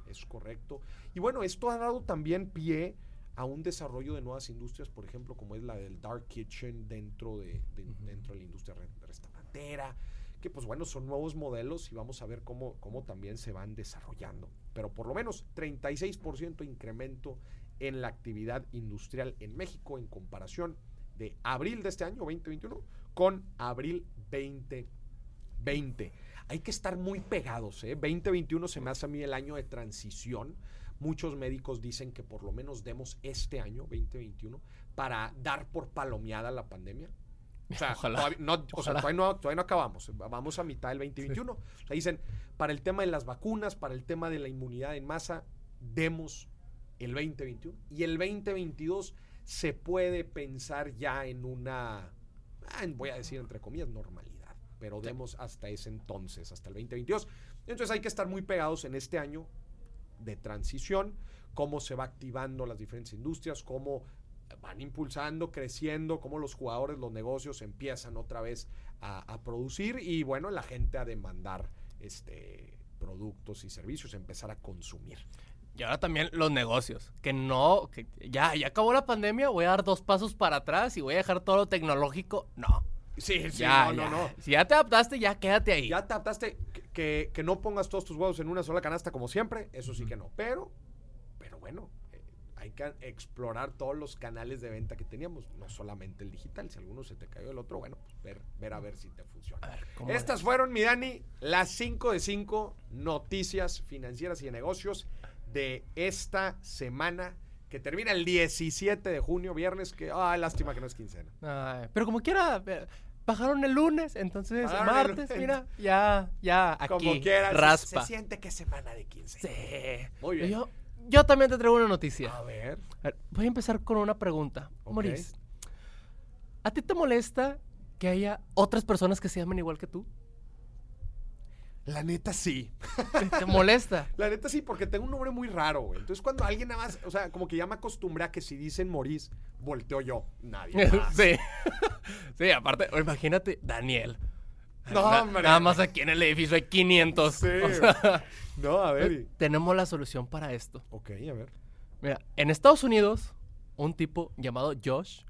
es correcto. Y bueno, esto ha dado también pie a un desarrollo de nuevas industrias, por ejemplo, como es la del Dark Kitchen dentro de, de- dentro de la industria re- restaurantera, que pues bueno, son nuevos modelos y vamos a ver cómo, cómo también se van desarrollando. Pero por lo menos 36% incremento en la actividad industrial en México en comparación de abril de este año 2021 con abril 2020. Hay que estar muy pegados, ¿eh? 2021 se me hace a mí el año de transición. Muchos médicos dicen que por lo menos demos este año, 2021, para dar por palomeada la pandemia. O sea, Ojalá. todavía no, o sea, Ojalá. todavía no, todavía no acabamos. Vamos a mitad del 2021. O sea, dicen, para el tema de las vacunas, para el tema de la inmunidad en masa, demos el 2021. Y el 2022 se puede pensar ya en una, voy a decir entre comillas, normalidad. Pero demos hasta ese entonces, hasta el 2022. Entonces hay que estar muy pegados en este año de transición, cómo se va activando las diferentes industrias, cómo van impulsando, creciendo, cómo los jugadores, los negocios empiezan otra vez a, a producir y bueno, la gente a demandar este, productos y servicios, empezar a consumir. Y ahora también los negocios. Que no, que ya, ya acabó la pandemia, voy a dar dos pasos para atrás y voy a dejar todo lo tecnológico. No. Sí, sí, ya, no, ya. no, no. Si ya te adaptaste, ya quédate ahí. Ya trataste que, que, que no pongas todos tus huevos en una sola canasta como siempre, eso sí que no. Pero, pero bueno, hay que explorar todos los canales de venta que teníamos, no solamente el digital. Si alguno se te cayó el otro, bueno, pues ver, ver a ver si te funciona. A ver, ¿cómo Estas fueron, mi Dani, las 5 de 5 noticias financieras y de negocios de esta semana que termina el 17 de junio, viernes, que, ah, lástima que no es quincena. Ay, pero como quiera, eh, bajaron el lunes, entonces el martes, mira, ya, ya, aquí, Como quieras, se- raspa. Se, siente que es semana de quincena. Sí. Muy bien. Yo, yo también te traigo una noticia. A ver. A ver, voy a empezar con una pregunta. Ok. Maurice, ¿a ti te molesta que haya otras personas que se llamen igual que tú? La neta sí. ¿Te, molesta? <laughs> La neta sí, porque tengo un nombre muy raro, güey. Entonces cuando alguien nada más, o sea, como que ya me acostumbré a que si dicen Moris, volteo yo. Nadie <laughs> más. sí. <laughs> sí, aparte, o imagínate, Daniel. No, Na- hombre. Nada más aquí en el edificio hay 500. Sí. O sea, No, a ver. tenemos la solución para esto. Ok, a ver. Mira, en Estados Unidos, un tipo llamado Josh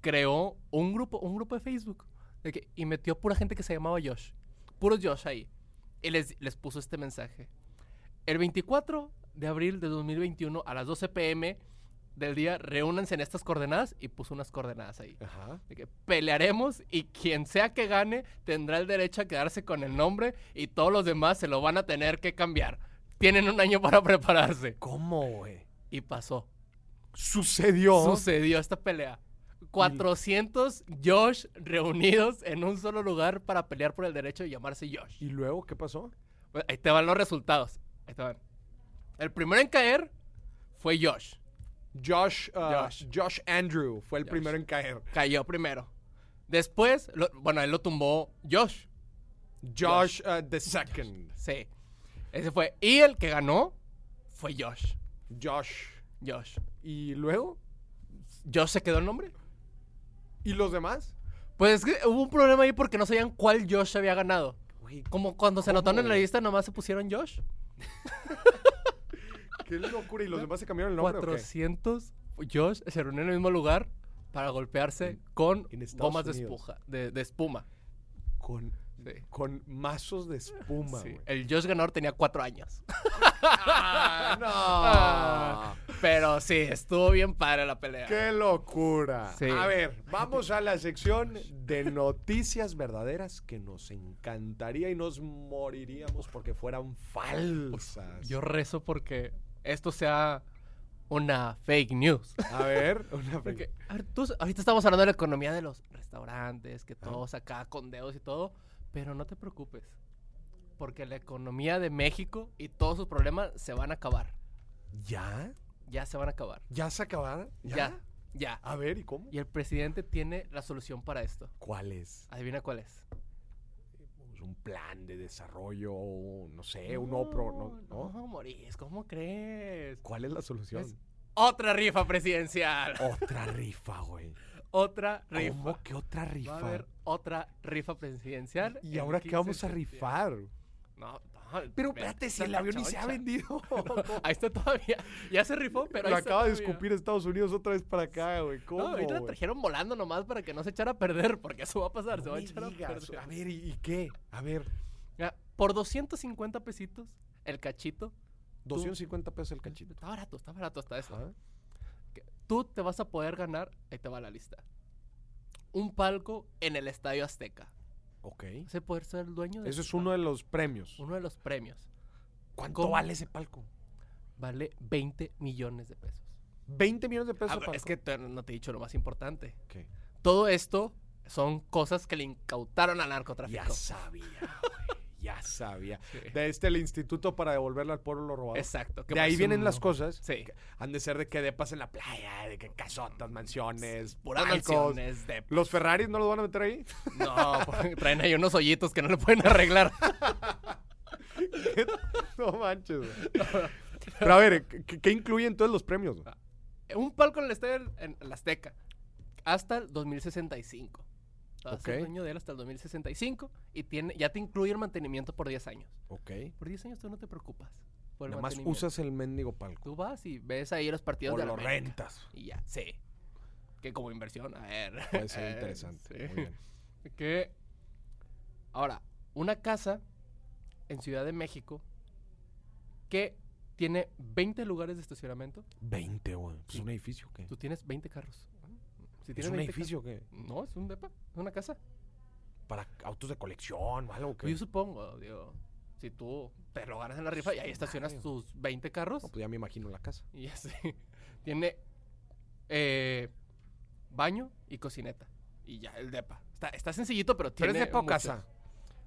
creó un grupo, un grupo de Facebook de que- y metió pura gente que se llamaba Josh. Puros Josh ahí. Y les, les puso este mensaje. El 24 de abril de 2021 a las 12 pm del día, reúnanse en estas coordenadas y puso unas coordenadas ahí. Ajá. De que pelearemos y quien sea que gane tendrá el derecho a quedarse con el nombre y todos los demás se lo van a tener que cambiar. Tienen un año para <laughs> prepararse. ¿Cómo, güey? Y pasó. Sucedió. Sucedió esta pelea. 400 Josh reunidos en un solo lugar para pelear por el derecho de llamarse Josh. ¿Y luego qué pasó? Bueno, Ahí te van los resultados. Ahí te van. El primero en caer fue Josh. Josh, uh, Josh. Josh. Andrew fue el Josh. primero en caer. Cayó primero. Después, lo- bueno, él lo tumbó Josh. Josh, uh, the second. Sí. Ese fue. Y el que ganó fue Josh. Josh. Josh. ¿Y luego? ¿Josh se quedó el nombre? ¿Y los demás? Pues es que hubo un problema ahí porque no sabían cuál Josh había ganado. Como cuando se ¿Cómo, anotaron en la lista, nomás se pusieron Josh. <laughs> qué locura. ¿Y los demás se cambiaron el nombre o qué? 400 Josh se reunieron en el mismo lugar para golpearse con bombas de, espuja, de, de espuma. Con, Sí. con mazos de espuma, Sí. El Josh ganador tenía cuatro años. Ah, no. Pero sí, estuvo bien padre la pelea. ¡Qué locura! Sí. A ver, vamos a la sección de noticias verdaderas que nos encantaría y nos moriríamos porque fueran falsas. Yo rezo porque esto sea una fake news. A ver, <laughs> una Porque, a ver, tú- ahorita estamos hablando de la economía de los restaurantes, que todos acá con dedos y todo, pero no te preocupes, porque la economía de México y todos sus problemas se van a acabar. ¿Ya? Ya se van a acabar. ¿Ya se acabaron? Ya, ya. A ver, ¿y cómo? Y el presidente tiene la solución para esto. ¿Cuál es? Adivina cuál es. Pues un plan de desarrollo, no sé, un nuevo pro, ¿no? No, ¿no? ¿cómo crees? ¿Cuál es la solución? Es otra rifa presidencial. <laughs> Otra rifa, güey. Otra rifa. ¿Cómo que otra rifa? Va a haber otra rifa presidencial. ¿Y ahora qué 15 vamos a rifar? No. Pero espérate, si el avión ni se ha vendido. <laughs> Ahí está todavía. Ya se rifó, pero Lo ahí está acaba de todavía. escupir Estados Unidos otra vez para acá, güey. ¿Cómo, No, ahorita güey? trajeron volando nomás para que no se echara a perder, porque eso va a pasar, se va a echar a perder. A ver, ¿y, y qué? A ver, por 250 pesitos, el cachito. 250 pesos el cachito. Está barato, está barato hasta eso. Ajá. Tú te vas a poder ganar, ahí te va la lista. Un palco en el Estadio Azteca. Ok. Ese poder ser el dueño de ese es uno de los premios. uno de los premios. ¿Cuánto ¿Cómo? vale ese palco? Vale 20 millones de pesos. 20 millones de pesos. Ah, es que te- no te he dicho lo más importante. Todo esto son cosas que le incautaron al narcotráfico. Ya sabía. Ya sabía. Sí. De este, el Instituto para devolverle al pueblo lo robado. Exacto. De ahí vienen las cosas. Sí. que Han de ser de que depas en la playa, de que casotas, mansiones, Puras mansiones de... ¿Los Ferraris no los van a meter ahí? <laughs> No, porque traen ahí unos hoyitos que no le pueden arreglar. <laughs> no manches. <laughs> Pero a ver, ¿qué, qué incluye entonces los premios? güey? Un palco en el estadio en la Azteca. Hasta el 2065. Vas a ser Ok. dueño de él hasta el 2065 y tiene, ya te incluye el mantenimiento por 10 años. Ok. Por 10 años tú no te preocupas. Por Nada más usas el mendigo palco. Tú vas y ves ahí los partidos O de lo la América. rentas. Y ya, sí. Que como inversión, a ver. Puede ser <laughs> eh, interesante. sí. Muy bien. Que. Ahora, una casa en Ciudad de México que tiene 20 lugares de estacionamiento. 20, güey. ¿Es Sí. un edificio qué? Tú tienes 20 carros. Si ¿Es un 20 edificio carros- No, es un depa, es una casa. ¿Para autos de colección o algo? ¿qué? yo supongo, digo, si tú te lo ganas en la rifa y ahí estacionas madre. tus 20 carros No, pues ya me imagino la casa. y así. <laughs> Tiene eh, baño y cocineta. Y ya, el depa. Está, está sencillito, pero ¿Pero tiene. es depa o mucho. casa?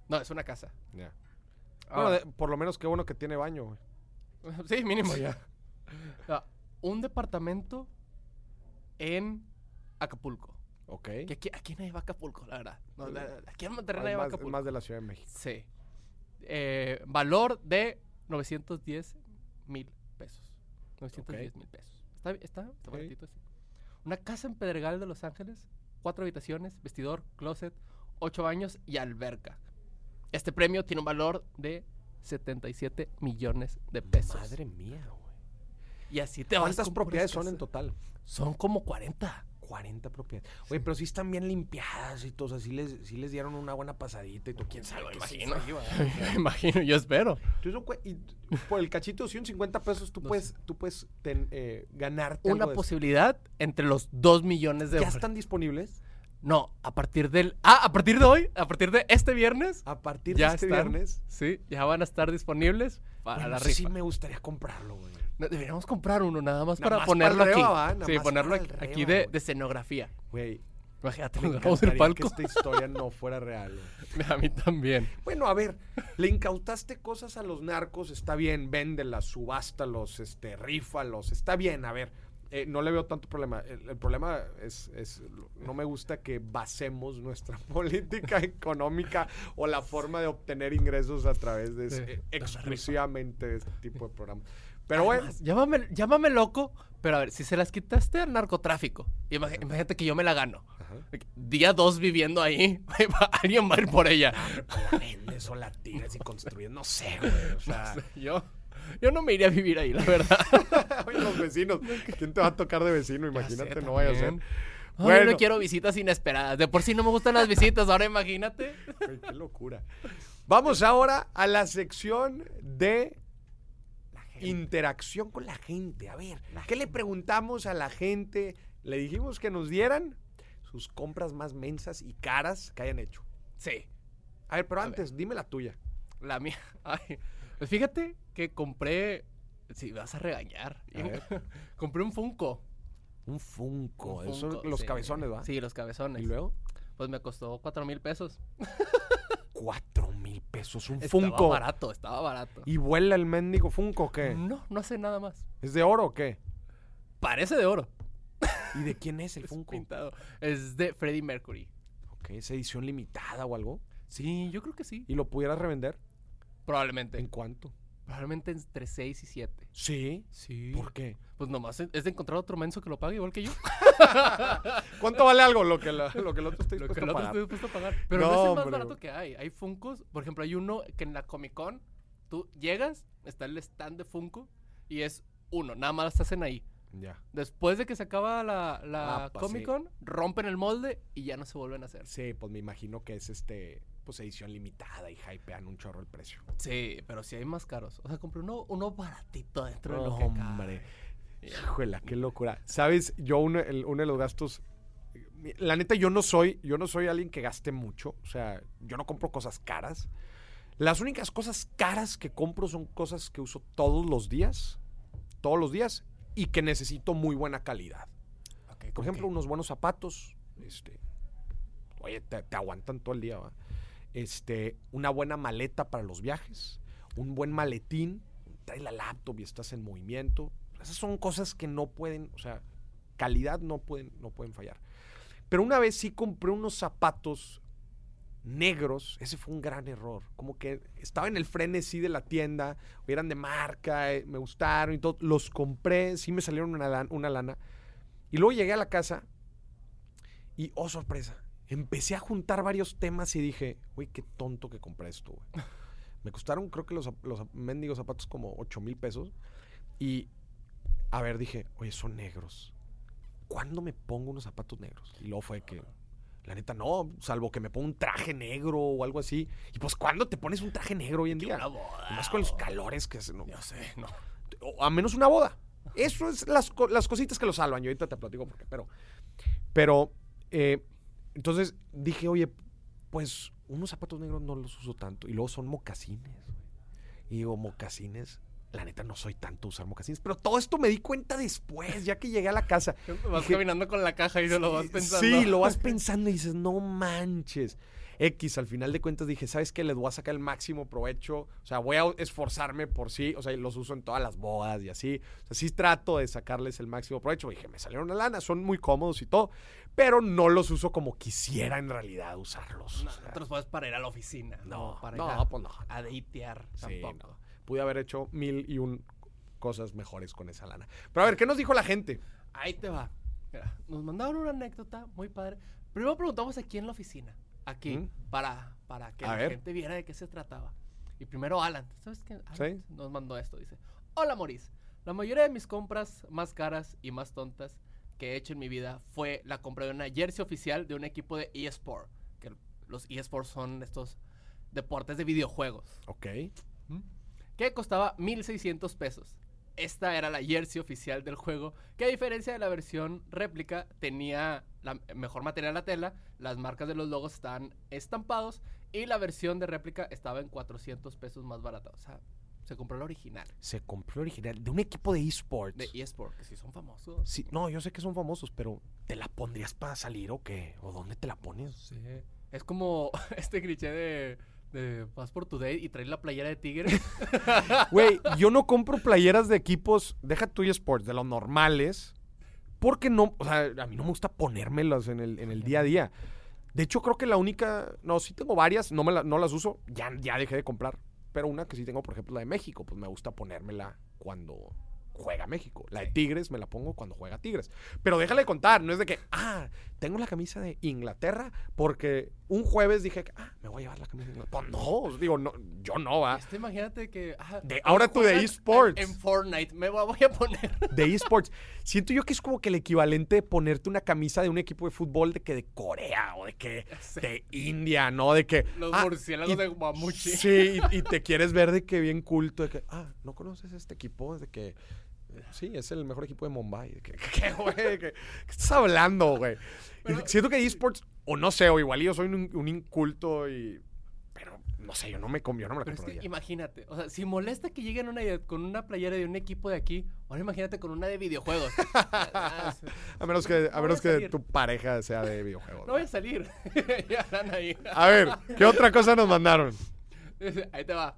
No, es una casa. Ya. Ahora- Bueno, de- por lo menos qué bueno que tiene baño, güey. <laughs> Sí, mínimo ya. Ah, un departamento en Acapulco. Ok. Que aquí, aquí nadie va a Acapulco, la verdad. No, la- la- aquí en Monterrey nadie va a más, es Acapulco. más de la Ciudad de México. Sí. Eh, valor de 910 mil pesos. 910 mil pesos. Está, está, está Ok. baratito así. Una casa en Pedregal de Los Ángeles, cuatro habitaciones, vestidor, closet, ocho baños y alberca. Este premio tiene un valor de 77 millones de pesos. Madre mía, güey. Y así te ¿Cuántas propiedades son en total? Son como 40. 40 propiedades. Oye, pero sí están bien limpiadas y todo. O sea, sí les, sí les dieron una buena pasadita y todo. ¿Quién sabe? Lo imagino. Me <laughs> <laughs> imagino, yo espero. Cue- y por el cachito de 150 pesos tú No puedes, tú puedes ten- eh, ganarte Una eso. posibilidad entre los 2 millones de ¿Ya euros. están disponibles? No, a partir del. Ah, a partir de hoy, a partir de este viernes. A partir Ya de este están. viernes. Sí, ya van a estar disponibles para Bueno, la rifa. sí me gustaría comprarlo, güey. No, Deberíamos comprar uno nada más Nada para más ponerlo para aquí. reba, sí, ponerlo aquí, el aquí reba, de, de escenografía. Güey, Imagínate, me <laughs> el encantaría que palco. esta historia no fuera real. güey. <laughs> A mí también. Bueno, a ver, le incautaste cosas a los narcos, está bien, véndelas, subástalos, este, rífalos, está bien, a ver, eh, no le veo tanto problema. El, el problema es, es, no me gusta que basemos nuestra <laughs> política económica o la forma de obtener ingresos a través de, Sí, eh, exclusivamente de este tipo de programas. Pero bueno, llámame, llámame loco, pero a ver, si se las quitaste al narcotráfico, imag- imagínate que yo me la gano. Ajá. Día dos viviendo ahí, <laughs> alguien va a ir por ella. la vendes o la tiras y construyes, no sé, güey, o <laughs> sea... Yo, yo no me iría a vivir ahí, la verdad. <laughs> Oye, los vecinos, ¿quién te va a tocar de vecino? Imagínate, sé, no vaya a ser. Ay, Bueno. no quiero visitas inesperadas. De por sí no me gustan las visitas, ahora imagínate. Güey, qué locura. Vamos ahora a la sección de interacción con la gente. A ver, ¿qué le preguntamos a la gente? Le dijimos que nos dieran sus compras más mensas y caras que hayan hecho. Sí, A ver, pero A antes, dime la tuya. la mía. <laughs> Ay, pues fíjate que compré. Si vas a regañar. A <laughs> compré un Funko. Un Funko. Un Funko, los sí. cabezones, ¿va? Sí, los cabezones. Y luego, Pues me costó cuatro mil pesos. <laughs> cuatro mil pesos. Un Estaba Funko. barato, estaba barato. ¿Y vuela el mendigo Funko o qué? No, no hace nada más. ¿Es de oro o qué? Parece de oro. ¿Y de quién es el <laughs> Es Funko? pintado. Es de Freddie Mercury. Ok, ¿es edición limitada o algo? Sí, yo creo que sí. ¿Y lo pudieras revender? Probablemente. ¿En cuánto? Probablemente entre 6 y 7. Sí. Sí. ¿Por qué? Pues nomás es de encontrar otro menso que lo pague igual que yo. <laughs> ¿Cuánto vale algo lo que, la- lo que el otro está Lo dispuesto que el otro estoy dispuesto a pagar. Pero no, No, es el más hombre. barato que hay. Hay Funkos. Por ejemplo, hay uno que en la Comic Con tú llegas, está el stand de Funko y es uno. Nada más se hacen ahí. Ya. Después de que se acaba la, la Ah, pa' Comic sí. Con, rompen el molde y ya no se vuelven a hacer. Sí, pues me imagino que es este, pues edición limitada y hypean un chorro el precio. Sí, pero sí hay más caros. O sea, compré uno, uno baratito dentro de lo que hombre. Híjole, qué locura. Sabes, yo uno, el- uno de los gastos, la neta, yo no soy, yo no soy alguien que gaste mucho. O sea, yo no compro cosas caras. Las únicas cosas caras que compro son cosas que uso todos los días, todos los días, y que necesito muy buena calidad. Por ¿cómo ejemplo, unos buenos zapatos, este, oye, te, te aguantan todo el día, ¿va? Este, una buena maleta para los viajes, un buen maletín, trae la laptop y estás en movimiento. Esas son cosas que no pueden, o sea, calidad no pueden, no pueden fallar. Pero una vez sí compré unos zapatos negros, ese fue un gran error. Como que estaba en el frenesí de la tienda, eran de marca, eh, me gustaron y todo. Los compré, sí me salieron una, una lana. Y luego llegué a la casa y, oh, sorpresa, empecé a juntar varios temas y dije, güey, qué tonto que compré esto, güey. Me costaron, creo que los, los mendigos zapatos como 8 mil pesos. Y, a ver, dije, oye, son negros. ¿Cuándo me pongo unos zapatos negros? Y luego fue que, la neta, no, salvo que me ponga un traje negro o algo así. Y pues, ¿cuándo te pones un traje negro hoy en día? Una boda. Más con los calores que hacen. ¿no? Sé, no. o a menos una boda. Eso es las, las cositas que lo salvan. Yo ahorita te platico por qué. Pero, pero eh, entonces dije, oye, pues unos zapatos negros no los uso tanto. Y luego son mocasines. Y digo, mocasines. La neta no soy tanto usar mocasines. Pero todo esto me di cuenta después, ya que llegué a la casa. <laughs> Vas Dije, caminando con la caja y se lo vas pensando. Sí, lo vas <laughs> pensando y dices, no manches. X, al final de cuentas dije, ¿sabes qué? Les voy a sacar el máximo provecho. O sea, voy a esforzarme por sí. O sea, los uso en todas las bodas y así. O sea, sí trato de sacarles el máximo provecho. Dije, me salieron una lana, son muy cómodos y todo. Pero no los uso como quisiera en realidad usarlos. No, O sea, no te los puedes para ir a la oficina. No, para no, ir a, pues no. a deitear. Sí, tampoco. no. Pude haber hecho mil y un cosas mejores con esa lana. Pero a ver, ¿qué nos dijo la gente? Ahí te va. Mira, nos mandaron una anécdota muy padre. Primero preguntamos aquí en la oficina. Aquí. ¿Mm? Para, para que A la ver. gente viera de qué se trataba. Y primero Alan. ¿Sabes qué? Alan Sí. Nos mandó esto. Dice. Hola, Maurice. La mayoría de mis compras más caras y más tontas que he hecho en mi vida fue la compra de una jersey oficial de un equipo de eSport. Que los eSports son estos deportes de videojuegos. Ok. que costaba 1600 pesos. Esta era la jersey oficial del juego, que a diferencia de la versión réplica, tenía la mejor material la tela, las marcas de los logos estaban estampados y la versión de réplica estaba en 400 pesos más barata. O sea, se compró la original Se compró original de un equipo de esports. de eSport, que sí son famosos. Sí, no, yo sé que son famosos, pero ¿te la pondrías para salir o qué? ¿O dónde te la pones? Sí. Es como <laughs> este cliché de, de vas por tu date y traes la playera de tigre. <laughs> Güey, yo no <laughs> compro playeras de equipos, deja tu esports, de los normales, porque no, o sea, a mí no me gusta ponérmelas en el, en el día a día. De hecho, creo que la única, no, sí tengo varias, no, me la- no las uso, ya, ya dejé de comprar. Pero una que sí tengo, por ejemplo, la de México, pues me gusta ponérmela cuando juega México. La de Tigres me la pongo cuando juega Tigres. Pero déjale contar, no es de que, ah, tengo la camisa de Inglaterra porque un jueves dije, ah, me voy a llevar la camisa de Inglaterra. Pues no, digo, no, yo no, va. Este, imagínate que. ah, De- ahora tú de eSports. En, en Fortnite. Me voy a poner. <laughs> de esports. Siento yo que es como que el equivalente de ponerte una camisa de un equipo de fútbol de que de Corea o de que Sí. de India, ¿no? De que Los ah, murciélagos y- de Guamuchi. Sí, y, y <laughs> te quieres ver de que bien culto, de que ah, no conoces este equipo, de que sí, es el mejor equipo de Mumbai. <laughs> ¿Qué, güey? ¿Qué, qué estás hablando, güey? Pero- Siento que esports o no sé, o igual yo soy un, un inculto y pero no sé, yo no me yo no me la Pero es que compraría. imagínate, o sea, si molesta que lleguen una, con una playera de un equipo de aquí, ahora imagínate con una de videojuegos. <laughs> Ah. A menos que, a No voy menos a que tu pareja sea de videojuegos. No voy a salir. <laughs> ya están ahí. A ver, ¿qué otra cosa nos mandaron? Ahí te va.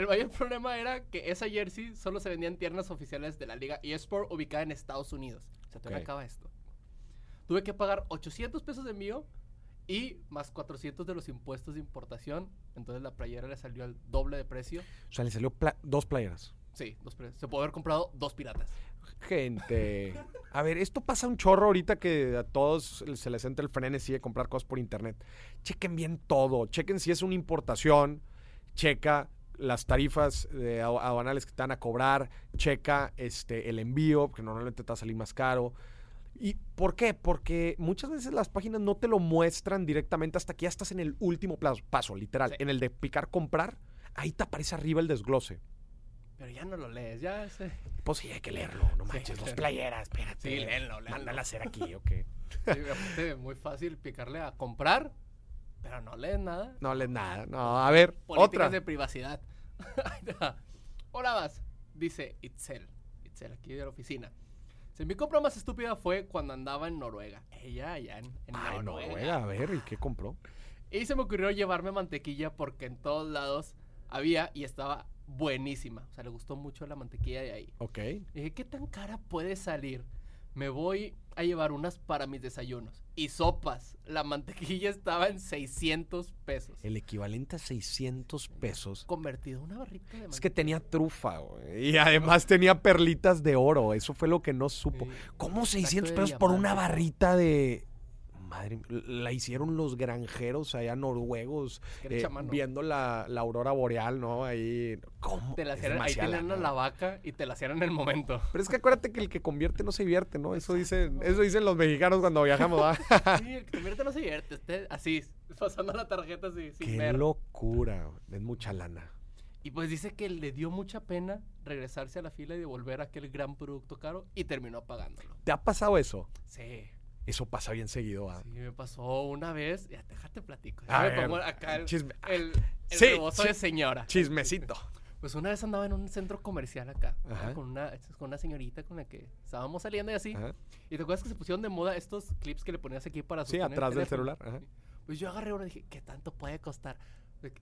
El mayor problema era que esa jersey solo se vendía en tiendas oficiales de la liga eSport ubicada en Estados Unidos. O sea, todavía acaba esto. Tuve que pagar 800 pesos de envío y más 400 de los impuestos de importación. Entonces la playera le salió al doble de precio. O sea, le salió pla- dos playeras. Sí, dos pre- se puede haber comprado dos piratas. Gente. A ver, esto pasa un chorro ahorita que a todos se les entra el frenesí de comprar cosas por internet. Chequen bien todo. Chequen si es una importación. Checa las tarifas de adu- aduanales que te van a cobrar. Checa este, el envío, que normalmente te va a salir más caro. ¿Y por qué? Porque muchas veces las páginas no te lo muestran directamente hasta que ya estás en el último plazo, paso, literal. Sí. En el de picar comprar, ahí te aparece arriba el desglose. Pero ya no lo lees, ya sé. Pues sí, hay que leerlo, no Sí, manches, dos claro. playeras, espérate. Sí, léelo, léelo. Mándala a hacer aquí, <laughs> ok. Sí, muy fácil picarle a comprar, pero no lees nada. No lees nada. No, a ver, Políticas otra. de privacidad. <laughs> Hola, vas. Dice Itzel. Itzel, aquí de la oficina. Dice, mi compra más estúpida fue cuando andaba en Noruega. Ella allá en, en Ay, Noruega. Noruega, a ver, ¿y qué compró? Y se me ocurrió llevarme mantequilla porque en todos lados había y estaba buenísima. O sea, le gustó mucho la mantequilla de ahí. Ok. Y dije, ¿qué tan cara puede salir? Me voy a llevar unas para mis desayunos. Y sopas. La mantequilla estaba en 600 pesos. El equivalente a 600 pesos. Convertido en una barrita de mantequilla. Es que tenía trufa, güey. Y además tenía perlitas de oro. Eso fue lo que no supo. Sí. ¿Cómo Extracto 600 de pesos por una barrita de... Madre mía, la hicieron los granjeros allá noruegos eh, viendo la, la aurora boreal, ¿no? Ahí. ¿Cómo? Te la hacían, ahí tenían a la vaca y te la hacían en el momento. Pero es que acuérdate que el que convierte no se divierte, ¿no? Eso dicen, eso dicen los mexicanos cuando viajamos, ¿va? <laughs> Sí, <laughs> el que convierte no se divierte. Así, pasando la tarjeta así, sin Qué ver. locura. Es mucha lana. Y pues dice que le dio mucha pena regresarse a la fila y devolver aquel gran producto caro y terminó pagándolo. ¿Te ha pasado eso? Sí, Eso pasa bien seguido, ¿va? sí, me pasó una vez. Ya, déjate platico. A Ya me ver, pongo acá el, chisme- el, el Sí, rebozo sí. de señora. Chismecito. <laughs> Pues una vez andaba en un centro comercial acá, con una, con una señorita con la que estábamos saliendo y así. Ajá. Y te acuerdas que se pusieron de moda estos clips que le ponías aquí para Sí, el atrás del celular. Ajá. Pues yo agarré uno y dije, ¿qué tanto puede costar?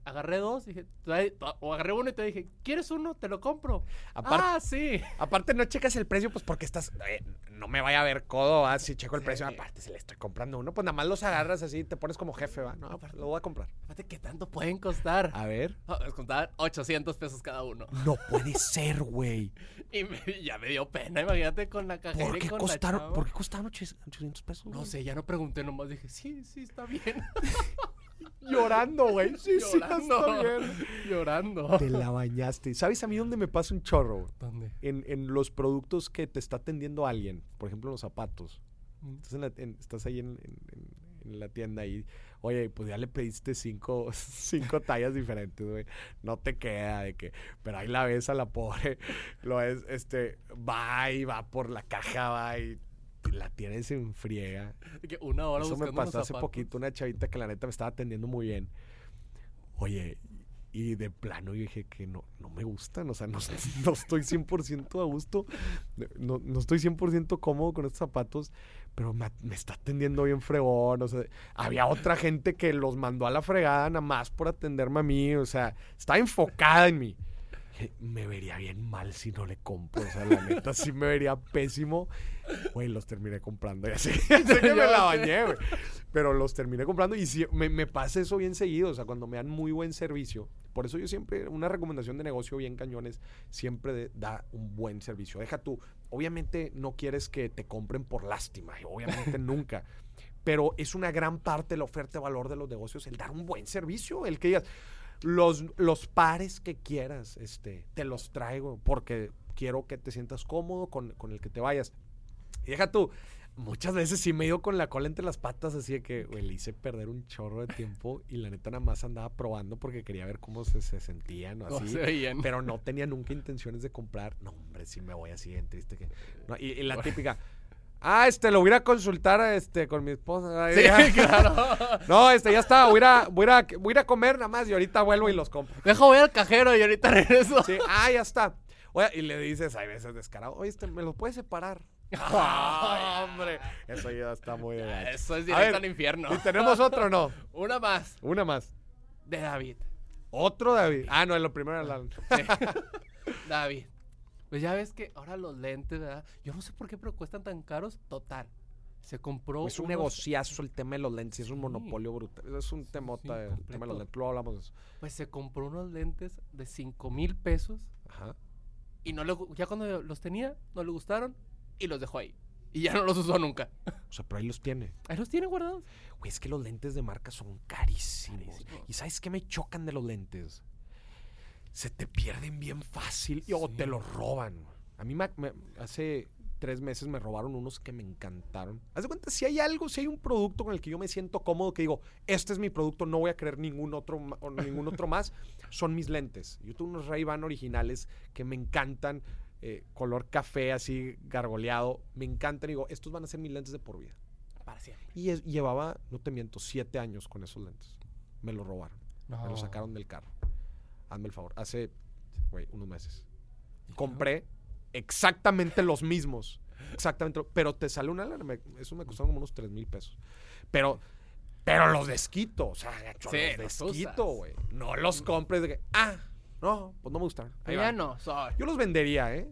Agarré dos y dije, "Trae- o agarré uno y te dije, ¿quieres uno? Te lo compro. Ah, sí. aparte no checas el precio, pues porque estás. eh, no me vaya a ver codo, ¿va? Si checo el Sí. precio, aparte si le estoy comprando uno, pues nada más los agarras así, te pones como jefe, ¿va? No, Aparte- lo voy a comprar. Aparte, ¿qué tanto pueden costar? A ver. Ah, les costaban 800 pesos cada uno. No puede ser, güey. <laughs> Y me- ya me dio pena, imagínate con la cajera ¿Por y qué con costaron, la chava. ¿por qué costaron 800 pesos? No sé, ya no pregunté, nomás dije, sí, sí, está bien. <laughs> Llorando, güey. Sí, sí, está bien. Llorando. Te la bañaste. ¿Sabes a mí dónde me pasa un chorro? ¿Dónde? En, en los productos que te está atendiendo alguien. Por ejemplo, los zapatos. Estás, en la- en- estás ahí en la tienda y, oye, pues ya le pediste cinco, <laughs> cinco tallas diferentes, güey. No te queda de que, pero ahí la ves a la pobre, <laughs> lo es, este, va y va por la caja, va y la tienes en friega. Que una hora Eso me pasó hace poquito, una chavita que la neta me estaba atendiendo muy bien. Oye, y de plano yo dije que no, no me gustan, o sea, no, <laughs> no estoy 100% a gusto, no, no estoy 100% cómodo con estos zapatos, pero me, me está atendiendo bien fregón, o sea, había otra gente que los mandó a la fregada nada más por atenderme a mí, o sea, estaba enfocada en mí. Me vería bien mal si no le compro, o sea, la neta sí me vería pésimo. Güey, los terminé comprando y así. <laughs> sé que me la bañé, güey. Pero los terminé comprando y sí, me, me pasa eso bien seguido. O sea, cuando me dan muy buen servicio. Por eso yo siempre, una recomendación de negocio bien cañones, siempre de- da un buen servicio. Deja tú, obviamente no quieres que te compren por lástima, obviamente <laughs> nunca. Pero es una gran parte de la oferta de valor de los negocios el dar un buen servicio, el que digas, los, los pares que quieras, este, te los traigo porque quiero que te sientas cómodo con, con el que te vayas. Y deja tú, muchas veces sí me ido con la cola entre las patas, así de que, güey, le hice perder un chorro de tiempo y la neta nada más andaba probando porque quería ver cómo se, se sentían o No así. se veían. Pero no tenía nunca intenciones de comprar. No, hombre, sí me voy así bien triste que. no, y, y la típica. Ah, este, lo voy a ir a consultar este, con mi esposa. Ay, Sí, <laughs> claro. <laughs> No, este, ya está. Voy a, voy, a voy a comer nada más y ahorita vuelvo y los compro. Deja voy al cajero y ahorita regreso. Sí, ah, ya está. Oye, y le dices, hay veces descarado, oye, este, ¿me los puedes separar? <laughs> Ay, hombre. Eso ya está muy gacho. Eso es directo ver, al infierno. ¿Y tenemos otro o no? Una más Una más. de David. Otro, David. Ah, no, lo primero era la... Sí. David. Pues ya ves que ahora los lentes, ¿verdad? Yo no sé por qué, pero cuestan tan caros. Total. Se compró. Es un unos- negociazo el tema de los lentes, es un Sí. monopolio brutal. Es un temota sí, el tema de los lentes. Luego hablamos de eso. Pues se compró unos lentes de 5 mil pesos. Ajá. Y no le, ya cuando los tenía, no le gustaron. Y los dejó ahí. Y ya no los usó nunca. O sea, pero ahí los tiene. Ahí los tiene guardados. Güey, es que los lentes de marca son carísimos. Carísimos. ¿Y sabes qué me chocan de los lentes? Se te pierden bien fácil y- o Sí. te los roban. A mí me- me- hace tres meses me robaron unos que me encantaron. Haz de cuenta, si hay algo, si hay un producto con el que yo me siento cómodo, que digo, este es mi producto, no voy a querer ningún otro, o ningún otro más, son mis lentes. Yo tengo unos Ray-Ban originales que me encantan, eh, color café así gargoleado, me encantan. Y digo, estos van a ser mis lentes de por vida. Para siempre. Y es- llevaba, no te miento, siete años con esos lentes. Me los robaron. No. Me los sacaron del carro. Hazme el favor. Hace, güey, unos meses. Compré exactamente los mismos. Exactamente. Pero te sale una Eso me costaron como unos 3 mil pesos. Pero, pero los desquito. O sea, Sí, los desquito, güey. No los compres de que, ah, no, pues no me gustan. Ahí ya van. no. sorry. Yo los vendería, ¿eh?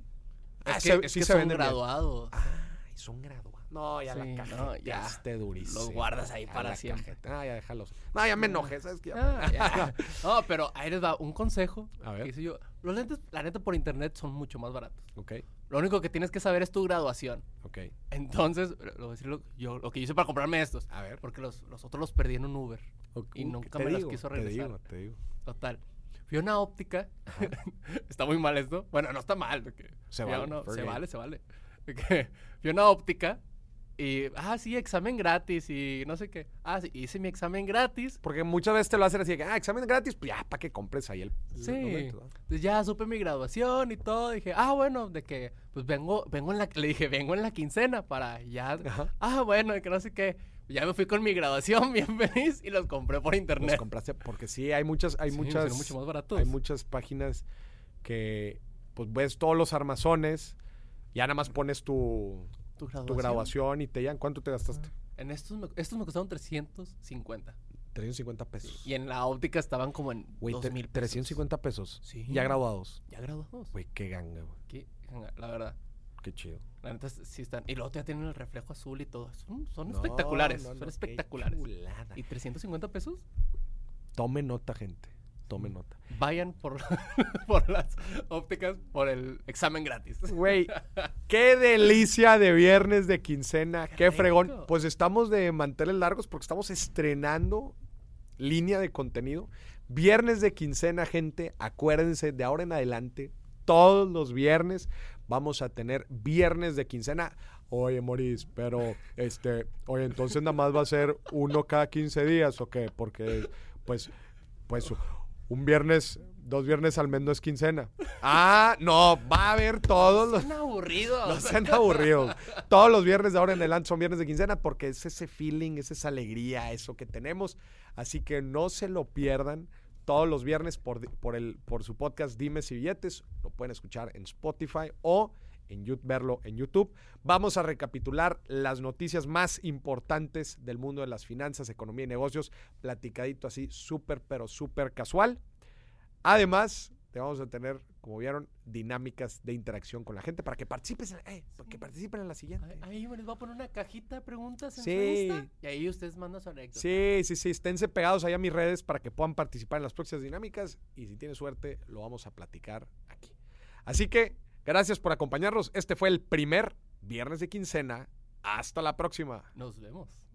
Es Ah, que, se- es sí que se son venden bien. graduados. Ay, son graduados. No, ya Sí, la no, cajeteaste ya. durísimo. Los guardas ahí Ya para la siempre. cajete- Ah, ya déjalos. No, ya me enojé, ¿sabes qué? Ah, ya. <laughs> No, pero ahí les va un consejo. A ver. que hice yo. Los lentes, la neta, por internet son mucho más baratos. Ok, Lo único que tienes que saber es tu graduación. ok. Entonces, lo, lo- yo, lo que yo hice para comprarme estos. A ver. Porque los, los otros los perdí en un Uber. Ok, y nunca te me los digo, quiso Te regresar. digo, te digo. Total. Fui a una óptica. <laughs> está muy mal esto. Bueno, no está mal. porque Se vale, una- se vale, se vale. Fui a una óptica y, ah, sí, examen gratis y no sé qué. Ah, sí, hice mi examen gratis. Porque muchas veces te lo hacen así de que, ah, examen gratis, pues ya, para que compres ahí el. Sí. los lentes, ¿no? Entonces ya supe mi graduación y todo. Dije, ah, bueno, de que, pues vengo, vengo en la, le dije, vengo en la quincena para ya. Ajá. Ah, bueno, que no sé qué. Ya me fui con mi graduación <laughs> bien feliz y los compré por Los internet. compraste porque sí, hay muchas, hay Sí, muchas. mucho más baratos. Hay muchas páginas que, pues ves todos los armazones, ya nada más pones tu, tu tu graduación y te digan cuánto te gastaste. En estos me, estos me costaron 350. 350 pesos. Y en la óptica estaban como en Güey, te- 2000 pesos. 350 pesos. Sí. Ya graduados. Ya graduados. Güey, qué ganga, güey. Qué- La verdad. Qué chido. La neta sí están. Y luego ya tienen el reflejo azul y todo. Son, son No, espectaculares. no, no, son espectaculares. ¿Y 350 pesos? Tome nota, gente. Tome nota. Vayan por, <laughs> por las ópticas por el examen gratis. Güey, <laughs> qué delicia de viernes de quincena. Qué, Qué fregón. Pues estamos de manteles largos porque estamos estrenando línea de contenido. Viernes de quincena, gente. Acuérdense, de ahora en adelante, todos los viernes vamos a tener viernes de quincena. Oye, Moris, pero este, oye, entonces nada más va a ser uno cada 15 días o qué? Porque, pues, pues, un viernes, dos viernes al mes no es quincena. Ah, no, va a haber todos los. Son aburridos. No sean aburridos. Todos los viernes de ahora en adelante son viernes de quincena porque es ese feeling, es esa alegría, eso que tenemos. Así que no se lo pierdan todos los viernes por, por, el, por su podcast Dimes y Billetes. Lo pueden escuchar en Spotify o en verlo en YouTube. Vamos a recapitular las noticias más importantes del mundo de las finanzas, economía y negocios, platicadito así, súper, pero súper casual. Además, te vamos a tener, como vieron, dinámicas de interacción con la gente para que participes en, eh, para que participen en la siguiente. Ahí- les voy a poner una cajita de preguntas en Sí. su Y ahí ustedes mandan su anécdota. Sí, sí, sí, esténse pegados ahí a mis redes para que puedan participar en las próximas dinámicas y si tienen suerte lo vamos a platicar aquí. Así que gracias por acompañarnos. Este fue el primer viernes de quincena. Hasta la próxima. Nos vemos.